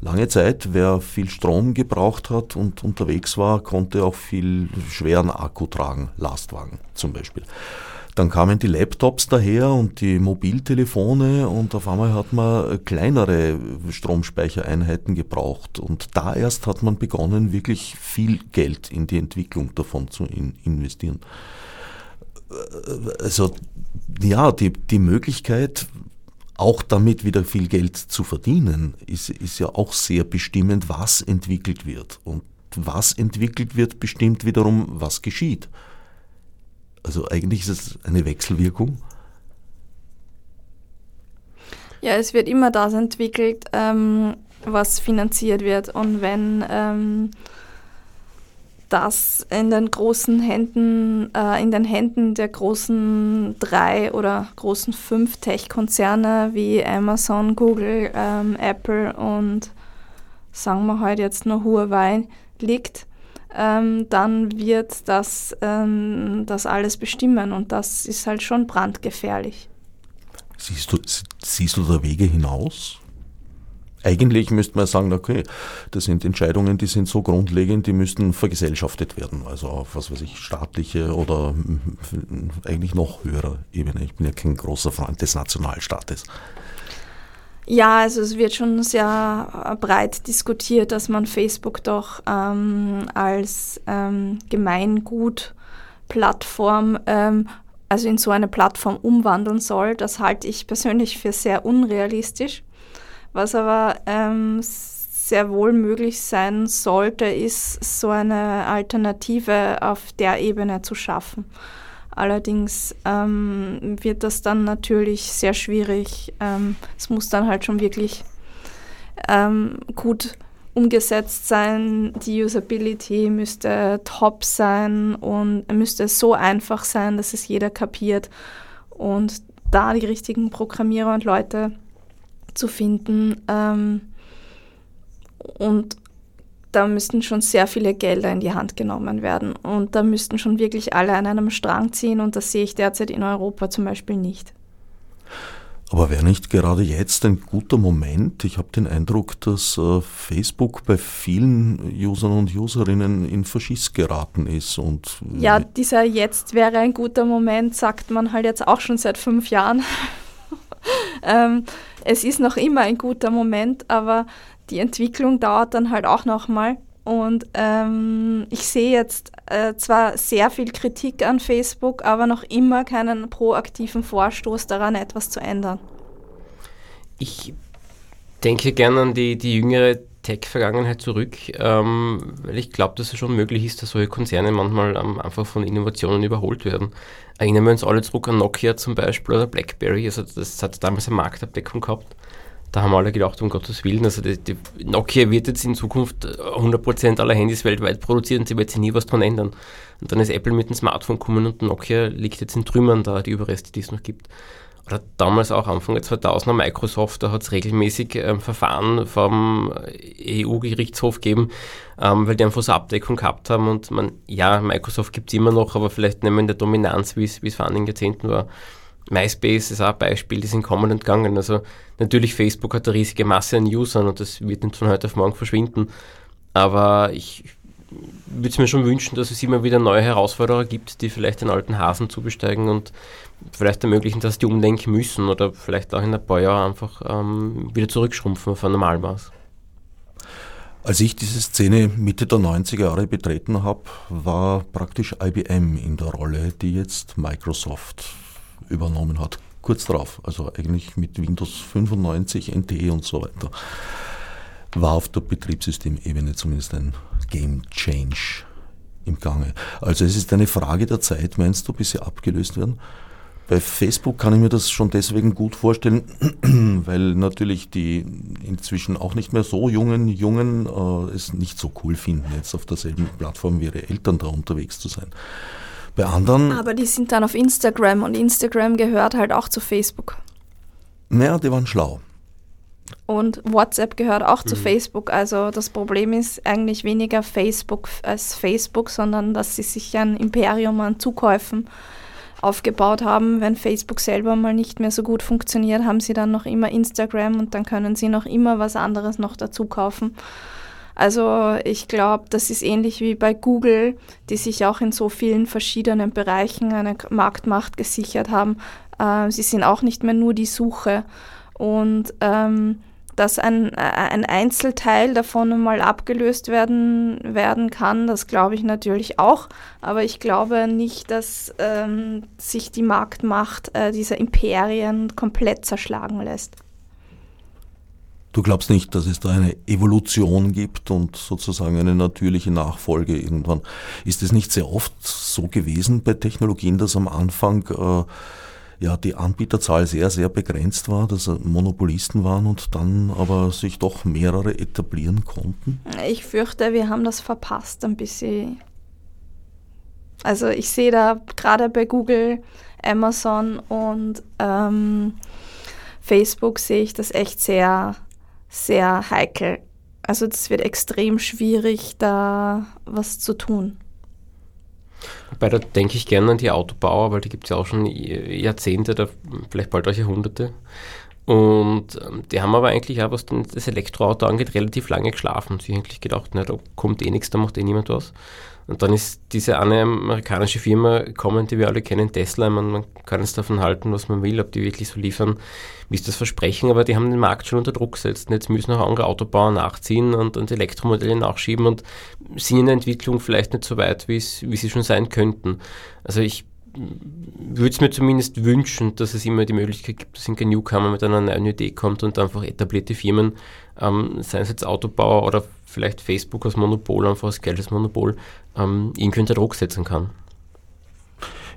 Lange Zeit, wer viel Strom gebraucht hat und unterwegs war, konnte auch viel schweren Akku tragen, Lastwagen zum Beispiel. Dann kamen die Laptops daher und die Mobiltelefone und auf einmal hat man kleinere Stromspeichereinheiten gebraucht. Und da erst hat man begonnen, wirklich viel Geld in die Entwicklung davon zu investieren. Also ja, die, die Möglichkeit, auch damit wieder viel Geld zu verdienen, ist, ist ja auch sehr bestimmend, was entwickelt wird. Und was entwickelt wird, bestimmt wiederum, was geschieht. Also eigentlich ist es eine Wechselwirkung. Ja, es wird immer das entwickelt, ähm, was finanziert wird. Und wenn ähm, das in den großen Händen, äh, in den Händen der großen drei oder großen fünf Tech-Konzerne wie Amazon, Google, ähm, Apple und sagen wir heute jetzt nur Huawei liegt, ähm, dann wird das, ähm, das alles bestimmen und das ist halt schon brandgefährlich. Siehst du, siehst du da Wege hinaus? Eigentlich müsste man sagen, okay, das sind Entscheidungen, die sind so grundlegend, die müssten vergesellschaftet werden. Also auf was weiß ich, staatliche oder eigentlich noch höherer Ebene. Ich bin ja kein großer Freund des Nationalstaates. Ja, also es wird schon sehr breit diskutiert, dass man Facebook doch ähm, als ähm, Gemeingut-Plattform, ähm, also in so eine Plattform umwandeln soll. Das halte ich persönlich für sehr unrealistisch. Was aber ähm, sehr wohl möglich sein sollte, ist so eine Alternative auf der Ebene zu schaffen. Allerdings ähm, wird das dann natürlich sehr schwierig. Ähm, es muss dann halt schon wirklich ähm, gut umgesetzt sein. Die Usability müsste top sein und müsste so einfach sein, dass es jeder kapiert. Und da die richtigen Programmierer und Leute zu finden. Ähm, und da müssten schon sehr viele Gelder in die Hand genommen werden. Und da müssten schon wirklich alle an einem Strang ziehen. Und das sehe ich derzeit in Europa zum Beispiel nicht. Aber wäre nicht gerade jetzt ein guter Moment? Ich habe den Eindruck, dass äh, Facebook bei vielen Usern und Userinnen in Verschiss geraten ist. Und ja, dieser Jetzt wäre ein guter Moment, sagt man halt jetzt auch schon seit fünf Jahren. <laughs> ähm, es ist noch immer ein guter Moment, aber die Entwicklung dauert dann halt auch nochmal. Und ähm, ich sehe jetzt äh, zwar sehr viel Kritik an Facebook, aber noch immer keinen proaktiven Vorstoß daran, etwas zu ändern. Ich denke gerne an die, die jüngere Tech-Vergangenheit zurück, ähm, weil ich glaube, dass es schon möglich ist, dass solche Konzerne manchmal ähm, einfach von Innovationen überholt werden. Erinnern wir uns alle zurück an Nokia zum Beispiel oder BlackBerry, also das hat damals eine Marktabdeckung gehabt. Da haben alle gedacht, um Gottes Willen, also die, die Nokia wird jetzt in Zukunft 100% aller Handys weltweit produzieren, sie wird sich nie was dran ändern. Und dann ist Apple mit dem Smartphone gekommen und Nokia liegt jetzt in Trümmern da, die Überreste, die es noch gibt oder damals auch Anfang der 2000er Microsoft, da hat es regelmäßig ähm, Verfahren vom EU-Gerichtshof gegeben, ähm, weil die einfach so Abdeckung gehabt haben und man, ja, Microsoft gibt es immer noch, aber vielleicht nicht mehr in der Dominanz, wie es vor einigen Jahrzehnten war. MySpace ist auch ein Beispiel, die sind kommen und gegangen. Also natürlich, Facebook hat eine riesige Masse an Usern und das wird nicht von heute auf morgen verschwinden. Aber ich würde es mir schon wünschen, dass es immer wieder neue Herausforderer gibt, die vielleicht den alten Hasen zubesteigen und vielleicht ermöglichen, dass die umdenken müssen oder vielleicht auch in ein paar Jahren einfach ähm, wieder zurückschrumpfen auf ein Normalmaß. Als ich diese Szene Mitte der 90er Jahre betreten habe, war praktisch IBM in der Rolle, die jetzt Microsoft übernommen hat. Kurz darauf, also eigentlich mit Windows 95, NT und so weiter, war auf der Betriebssystemebene zumindest ein Game Change im Gange. Also es ist eine Frage der Zeit, meinst du, bis sie abgelöst werden? Bei Facebook kann ich mir das schon deswegen gut vorstellen, <clears throat> weil natürlich die inzwischen auch nicht mehr so jungen Jungen äh, es nicht so cool finden, jetzt auf derselben Plattform wie ihre Eltern da unterwegs zu sein. Bei anderen. Aber die sind dann auf Instagram und Instagram gehört halt auch zu Facebook. Naja, die waren schlau. Und WhatsApp gehört auch mhm. zu Facebook. Also das Problem ist eigentlich weniger Facebook als Facebook, sondern dass sie sich ein Imperium an Zukäufen aufgebaut haben. Wenn Facebook selber mal nicht mehr so gut funktioniert, haben sie dann noch immer Instagram und dann können sie noch immer was anderes noch dazu kaufen. Also ich glaube, das ist ähnlich wie bei Google, die sich auch in so vielen verschiedenen Bereichen eine Marktmacht gesichert haben. Äh, sie sind auch nicht mehr nur die Suche. Und ähm, dass ein, äh, ein Einzelteil davon mal abgelöst werden, werden kann, das glaube ich natürlich auch. Aber ich glaube nicht, dass ähm, sich die Marktmacht äh, dieser Imperien komplett zerschlagen lässt. Du glaubst nicht, dass es da eine Evolution gibt und sozusagen eine natürliche Nachfolge irgendwann. Ist es nicht sehr oft so gewesen bei Technologien, dass am Anfang äh, ja, die Anbieterzahl sehr, sehr begrenzt war, dass Monopolisten waren und dann aber sich doch mehrere etablieren konnten? Ich fürchte, wir haben das verpasst, ein bisschen Also ich sehe da gerade bei Google, Amazon und ähm, Facebook sehe ich das echt sehr, sehr heikel. Also das wird extrem schwierig, da was zu tun. Wobei da denke ich gerne an die Autobauer, weil die gibt es ja auch schon Jahrzehnte, da vielleicht bald auch Jahrhunderte. Und ähm, die haben aber eigentlich auch, was das Elektroauto angeht, relativ lange geschlafen. Sie haben eigentlich gedacht, na, da kommt eh nichts, da macht eh niemand was. Und dann ist diese eine amerikanische Firma gekommen, die wir alle kennen, Tesla. Man, man kann es davon halten, was man will, ob die wirklich so liefern, wie es das versprechen, aber die haben den Markt schon unter Druck gesetzt. Und jetzt müssen auch andere Autobauer nachziehen und, und Elektromodelle nachschieben und sind in der Entwicklung vielleicht nicht so weit, wie sie schon sein könnten. Also ich würde es mir zumindest wünschen, dass es immer die Möglichkeit gibt, dass ein Newcomer mit einer neuen Idee kommt und einfach etablierte Firmen, ähm, seien es jetzt Autobauer oder vielleicht Facebook als Monopol, einfach als geldes Monopol, ähm, irgendwie unter Druck setzen kann.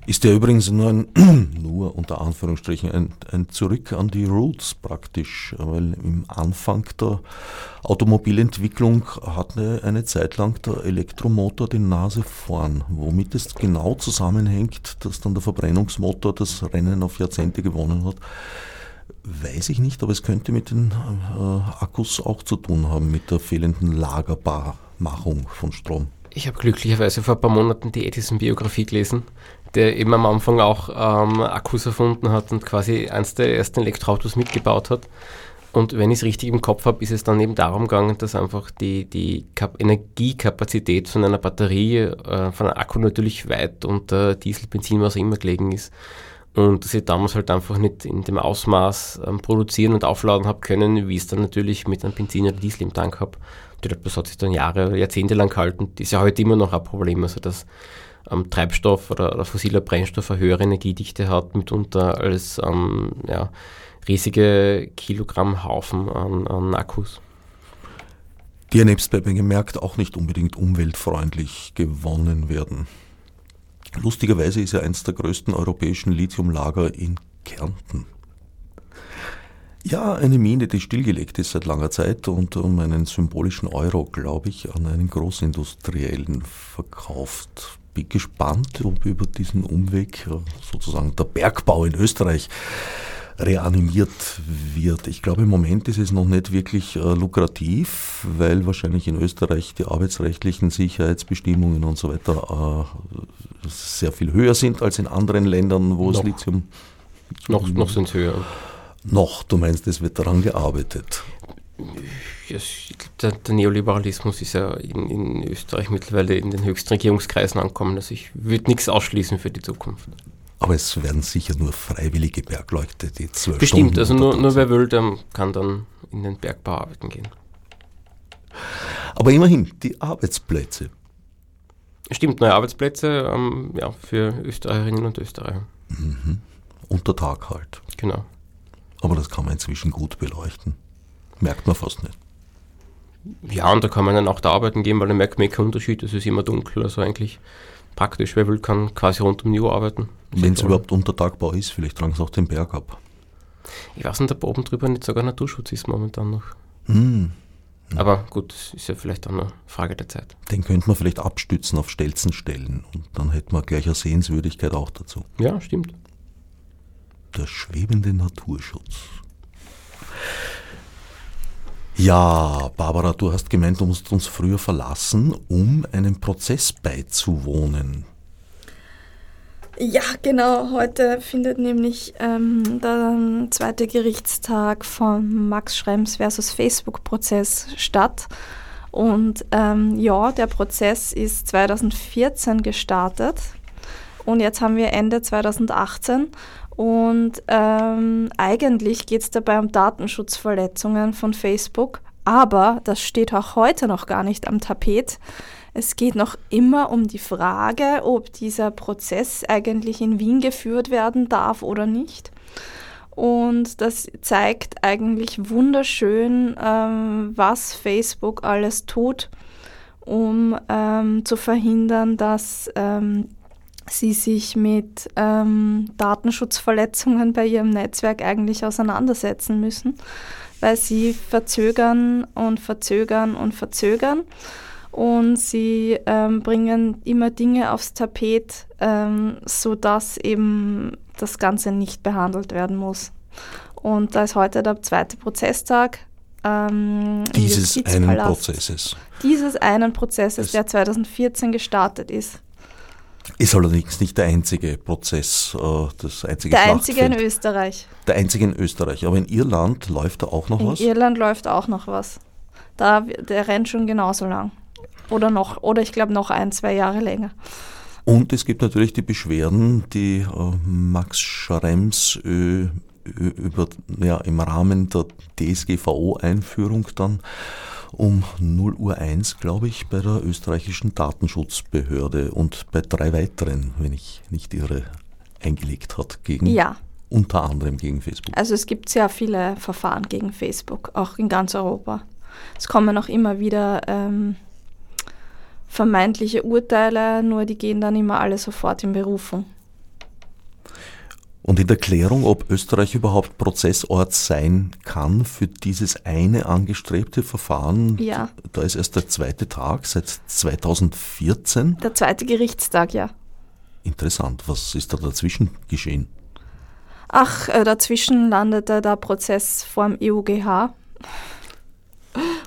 Ist ja übrigens nur ein, <clears throat> nur unter Anführungsstrichen, ein, ein Zurück an die Roots praktisch, weil im Anfang der Automobilentwicklung hatte eine Zeit lang der Elektromotor die Nase vorn, womit es genau zusammenhängt, dass dann der Verbrennungsmotor das Rennen auf Jahrzehnte gewonnen hat. Weiß ich nicht, aber es könnte mit den äh, Akkus auch zu tun haben, mit der fehlenden Lagerbarmachung von Strom. Ich habe glücklicherweise vor ein paar Monaten die Edison-Biografie gelesen der eben am Anfang auch ähm, Akkus erfunden hat und quasi eines der ersten Elektroautos mitgebaut hat. Und wenn ich es richtig im Kopf habe, ist es dann eben darum gegangen, dass einfach die, die Energiekapazität von einer Batterie, äh, von einem Akku natürlich weit unter Diesel, Benzin, was auch immer gelegen ist. Und dass ich damals halt einfach nicht in dem Ausmaß ähm, produzieren und aufladen habe können, wie es dann natürlich mit einem Benzin oder Diesel im Tank habe. Das hat sich dann Jahre, Jahrzehnte lang gehalten. Das ist ja heute immer noch ein Problem. Also das ähm, Treibstoff oder, oder, fossiler Brennstoff eine höhere Energiedichte hat, mitunter als ähm, ja, riesige Kilogrammhaufen an, an Akkus. Die ja nebst gemerkt auch nicht unbedingt umweltfreundlich gewonnen werden. Lustigerweise ist ja eines der größten europäischen Lithiumlager in Kärnten. Ja, eine Mine, die stillgelegt ist seit langer Zeit und um einen symbolischen Euro, glaube ich, an einen Großindustriellen verkauft bin gespannt, ob über diesen Umweg äh, sozusagen der Bergbau in Österreich reanimiert wird. Ich glaube, im Moment ist es noch nicht wirklich äh, lukrativ, weil wahrscheinlich in Österreich die arbeitsrechtlichen Sicherheitsbestimmungen und so weiter äh, sehr viel höher sind als in anderen Ländern, wo noch. es Lithium. Noch, noch sind es höher. Noch, du meinst, es wird daran gearbeitet der, der, Neoliberalismus ist ja in, in, Österreich mittlerweile in den höchsten Regierungskreisen angekommen. Also ich würde nichts ausschließen für die Zukunft. Aber es werden sicher nur freiwillige Bergleute, die zwölf Bestimmt, also nur, nur wer will, der kann dann in den Bergbau arbeiten gehen. Aber immerhin, die Arbeitsplätze. Stimmt, neue Arbeitsplätze ähm, ja, für Österreicherinnen und Österreicher. Mhm. Unter Tag halt. Genau. Aber das kann man inzwischen gut beleuchten. Merkt man fast nicht. Ja, und da kann man dann auch da arbeiten gehen, weil dann merkt man keinen Unterschied, es ist immer dunkel, also eigentlich praktisch. Wer will, kann quasi rund um die Uhr arbeiten. Wenn es überhaupt Untertagbau ist, vielleicht tragen sie auch den Berg ab. Ich weiß nicht, ob oben drüber nicht sogar Naturschutz ist momentan noch. Hm. Aber gut, das ist ja vielleicht auch eine Frage der Zeit. Den könnte man vielleicht abstützen auf Stelzen stellen und dann hätte man gleich eine Sehenswürdigkeit auch dazu. Ja, stimmt. Der schwebende Naturschutz. Ja, Barbara, du hast gemeint, du musst uns früher verlassen, um einem Prozess beizuwohnen. Ja, genau. Heute findet nämlich ähm, der zweite Gerichtstag vom Max Schrems versus Facebook-Prozess statt. Und ähm, ja, der Prozess ist 2014 gestartet und jetzt haben wir Ende 2018 und ähm, eigentlich geht es dabei um Datenschutzverletzungen von Facebook, aber das steht auch heute noch gar nicht am Tapet. Es geht noch immer um die Frage, ob dieser Prozess eigentlich in Wien geführt werden darf oder nicht. Und das zeigt eigentlich wunderschön, ähm, was Facebook alles tut, um ähm, zu verhindern, dass ähm, sie sich mit ähm, Datenschutzverletzungen bei ihrem Netzwerk eigentlich auseinandersetzen müssen, weil sie verzögern und verzögern und verzögern. und sie ähm, bringen immer Dinge aufs Tapet, ähm, sodass eben das Ganze nicht behandelt werden muss. Und da ist heute der zweite Prozesstag. Ähm, Dieses einen Prozesses. Dieses einen Prozesses, der 2014 gestartet ist. Ist allerdings nicht der einzige Prozess, äh, das einzige Der einzige in Österreich. Der einzige in Österreich. Aber in Irland läuft da auch noch in was? In Irland läuft auch noch was. Da, der rennt schon genauso lang. Oder noch, oder ich glaube noch ein, zwei Jahre länger. Und es gibt natürlich die Beschwerden, die äh, Max Schrems über, ja, im Rahmen der DSGVO-Einführung dann um 0 Uhr 1, glaube ich, bei der österreichischen Datenschutzbehörde und bei drei weiteren, wenn ich nicht irre, eingelegt hat gegen ja. unter anderem gegen Facebook. Also es gibt sehr viele Verfahren gegen Facebook, auch in ganz Europa. Es kommen auch immer wieder ähm, vermeintliche Urteile, nur die gehen dann immer alle sofort in Berufung. Und in der Klärung, ob Österreich überhaupt Prozessort sein kann für dieses eine angestrebte Verfahren, ja. da ist erst der zweite Tag seit 2014. Der zweite Gerichtstag, ja. Interessant. Was ist da dazwischen geschehen? Ach, äh, dazwischen landete der Prozess vor dem EUGH.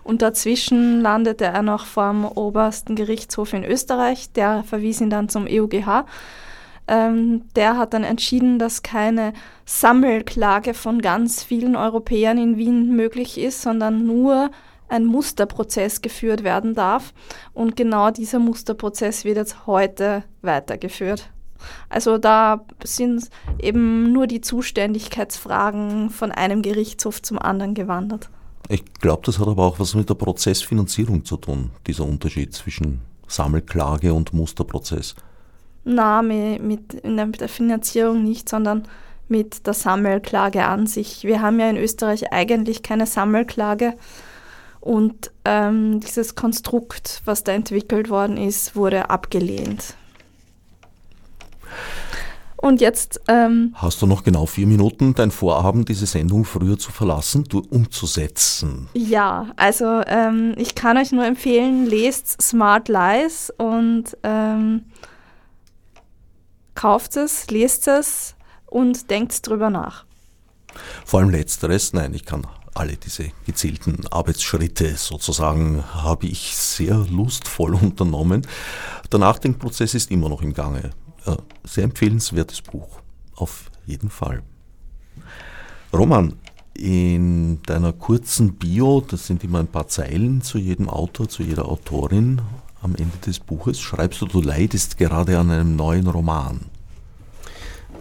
Und dazwischen landete er noch vor dem obersten Gerichtshof in Österreich. Der verwies ihn dann zum EUGH. Ähm, der hat dann entschieden, dass keine Sammelklage von ganz vielen Europäern in Wien möglich ist, sondern nur ein Musterprozess geführt werden darf. Und genau dieser Musterprozess wird jetzt heute weitergeführt. Also da sind eben nur die Zuständigkeitsfragen von einem Gerichtshof zum anderen gewandert. Ich glaube, das hat aber auch was mit der Prozessfinanzierung zu tun, dieser Unterschied zwischen Sammelklage und Musterprozess. Na, mit, mit der Finanzierung nicht, sondern mit der Sammelklage an sich. Wir haben ja in Österreich eigentlich keine Sammelklage und ähm, dieses Konstrukt, was da entwickelt worden ist, wurde abgelehnt. Und jetzt. Ähm, Hast du noch genau vier Minuten dein Vorhaben, diese Sendung früher zu verlassen, du umzusetzen? Ja, also ähm, ich kann euch nur empfehlen, lest Smart Lies und ähm, kauft es, lest es und denkt drüber nach. Vor allem letzteres, nein, ich kann alle diese gezielten Arbeitsschritte sozusagen habe ich sehr lustvoll <laughs> unternommen. Der Nachdenkprozess ist immer noch im Gange. Sehr empfehlenswertes Buch, auf jeden Fall. Roman, in deiner kurzen Bio, das sind immer ein paar Zeilen zu jedem Autor, zu jeder Autorin, am Ende des Buches schreibst du, du leidest gerade an einem neuen Roman.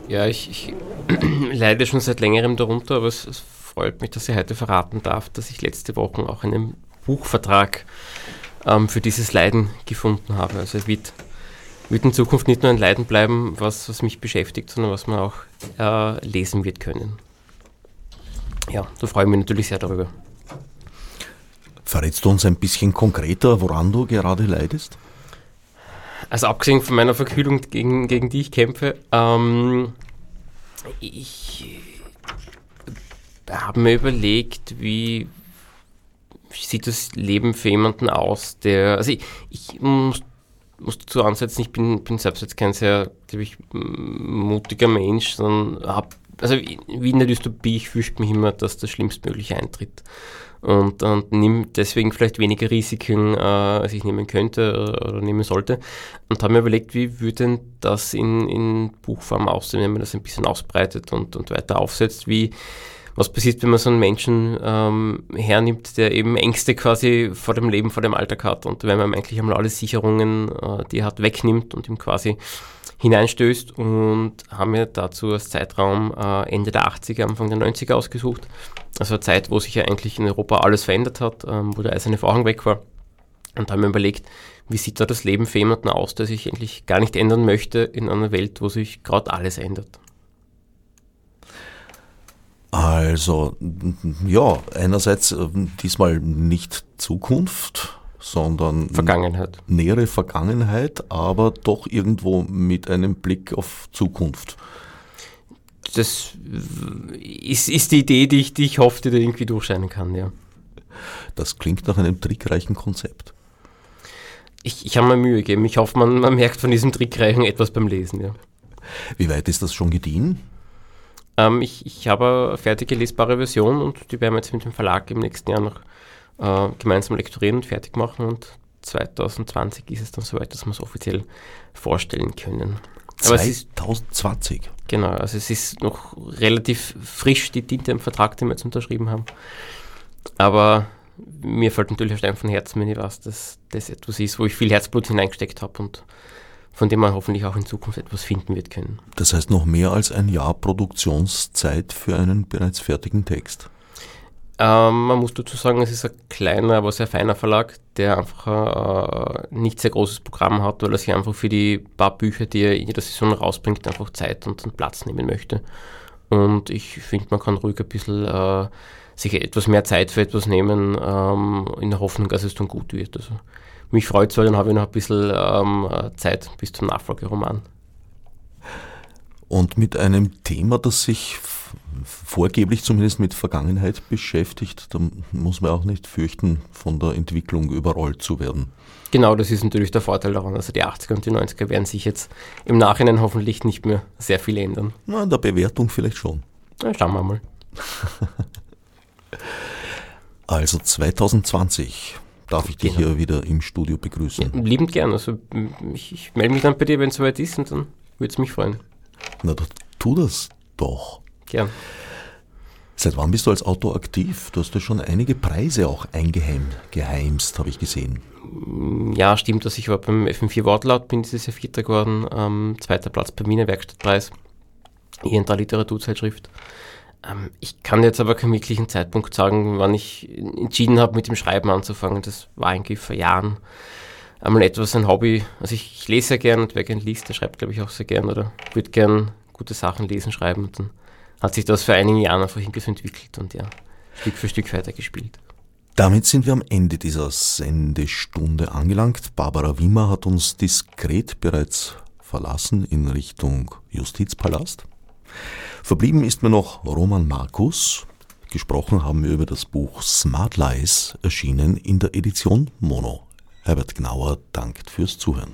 Ja, ich, ich <clears throat> leide schon seit längerem darunter, aber es, es, freut mich, dass ich heute verraten darf, dass ich letzte Woche auch einen Buchvertrag ähm, für dieses Leiden gefunden habe. Also es wird, wird in Zukunft nicht nur ein Leiden bleiben, was, was mich beschäftigt, sondern was man auch äh, lesen wird können. Ja, da freue ich mich natürlich sehr darüber. Verrätst du uns ein bisschen konkreter, woran du gerade leidest? Also abgesehen von meiner Verkühlung, gegen, gegen die ich kämpfe, ähm, ich habe mir überlegt, wie sieht das Leben für jemanden aus, der, also ich, ich muss, muss dazu ansetzen, ich bin, bin selbst jetzt kein sehr, ich, mutiger Mensch, sondern habe, also wie in der Dystopie, ich fürchte mich immer, dass das Schlimmstmögliche eintritt und, und nimm deswegen vielleicht weniger Risiken, äh, als ich nehmen könnte oder, oder nehmen sollte. Und habe mir überlegt, wie würde denn das in, in Buchform aussehen, wenn man das ein bisschen ausbreitet und, und weiter aufsetzt, wie was passiert, wenn man so einen Menschen ähm, hernimmt, der eben Ängste quasi vor dem Leben, vor dem Alltag hat und wenn man eigentlich einmal alle Sicherungen, äh, die er hat, wegnimmt und ihm quasi hineinstößt und haben mir dazu als Zeitraum äh, Ende der 80er, Anfang der 90er ausgesucht. Also eine Zeit, wo sich ja eigentlich in Europa alles verändert hat, ähm, wo der eiserne Vorhang weg war. Und haben mir überlegt, wie sieht da das Leben für jemanden aus, der sich eigentlich gar nicht ändern möchte in einer Welt, wo sich gerade alles ändert. Also, ja, einerseits äh, diesmal nicht Zukunft, sondern Vergangenheit. Nähere Vergangenheit, aber doch irgendwo mit einem Blick auf Zukunft. Das ist, ist die Idee, die ich, die ich hoffe, die da irgendwie durchscheinen kann, ja. Das klingt nach einem trickreichen Konzept. Ich, ich habe mir Mühe gegeben. Ich hoffe, man, man merkt von diesem Trickreichen etwas beim Lesen. Ja. Wie weit ist das schon gediehen? Ähm, ich, ich habe eine fertige lesbare Version und die werden wir jetzt mit dem Verlag im nächsten Jahr noch äh, gemeinsam lektorieren und fertig machen und 2020 ist es dann soweit, dass wir es offiziell vorstellen können. Aber 2020? Ist, genau, also es ist noch relativ frisch, die Tinte im Vertrag, den wir jetzt unterschrieben haben. Aber mir fällt natürlich ein Stein von Herzen, wenn ich weiß, dass das etwas ist, wo ich viel Herzblut hineingesteckt habe und von dem man hoffentlich auch in Zukunft etwas finden wird können. Das heißt noch mehr als ein Jahr Produktionszeit für einen bereits fertigen Text. Ähm, man muss dazu sagen, es ist ein kleiner, aber sehr feiner Verlag, der einfach ein äh, nicht sehr großes Programm hat, weil er sich einfach für die paar Bücher, die er in jeder Saison rausbringt, einfach Zeit und, und Platz nehmen möchte. Und ich finde, man kann ruhig ein bisschen äh, sich etwas mehr Zeit für etwas nehmen, ähm, in der Hoffnung, dass es dann gut wird. Also, mich freut es, weil dann habe ich noch ein bisschen ähm, Zeit bis zum Nachfolgeroman. Und mit einem Thema, das sich vorgeblich zumindest mit Vergangenheit beschäftigt, da muss man auch nicht fürchten, von der Entwicklung überrollt zu werden. Genau, das ist natürlich der Vorteil daran. Also die 80er und die 90er werden sich jetzt im Nachhinein hoffentlich nicht mehr sehr viel ändern. Na, in der Bewertung vielleicht schon. Na, schauen wir mal. <laughs> also 2020 darf ich dich genau. hier wieder im Studio begrüßen. Ja, liebend gern. Also ich, ich melde mich dann bei dir, wenn es soweit ist und dann würde es mich freuen. Na, tu das doch. Gern. Seit wann bist du als Autor aktiv? Du hast ja schon einige Preise auch eingeheimst, habe ich gesehen. Ja, stimmt, dass ich war beim FM4 Wortlaut, bin dieses Jahr Vierter geworden, ähm, zweiter Platz beim Wiener Werkstattpreis, hier Literaturzeitschrift. Ähm, ich kann jetzt aber keinen wirklichen Zeitpunkt sagen, wann ich entschieden habe, mit dem Schreiben anzufangen. Das war eigentlich vor Jahren einmal etwas ein Hobby. Also ich, ich lese sehr gern und wer gern liest, der schreibt, glaube ich, auch sehr gern oder würde gern gute Sachen lesen, schreiben. Und dann hat sich das vor einigen Jahren einfach so entwickelt und ja, Stück für Stück weitergespielt. Damit sind wir am Ende dieser Sendestunde angelangt. Barbara Wimmer hat uns diskret bereits verlassen in Richtung Justizpalast. Verblieben ist mir noch Roman Markus. Gesprochen haben wir über das Buch Smart Lies, erschienen in der Edition Mono. Herbert Gnauer dankt fürs Zuhören.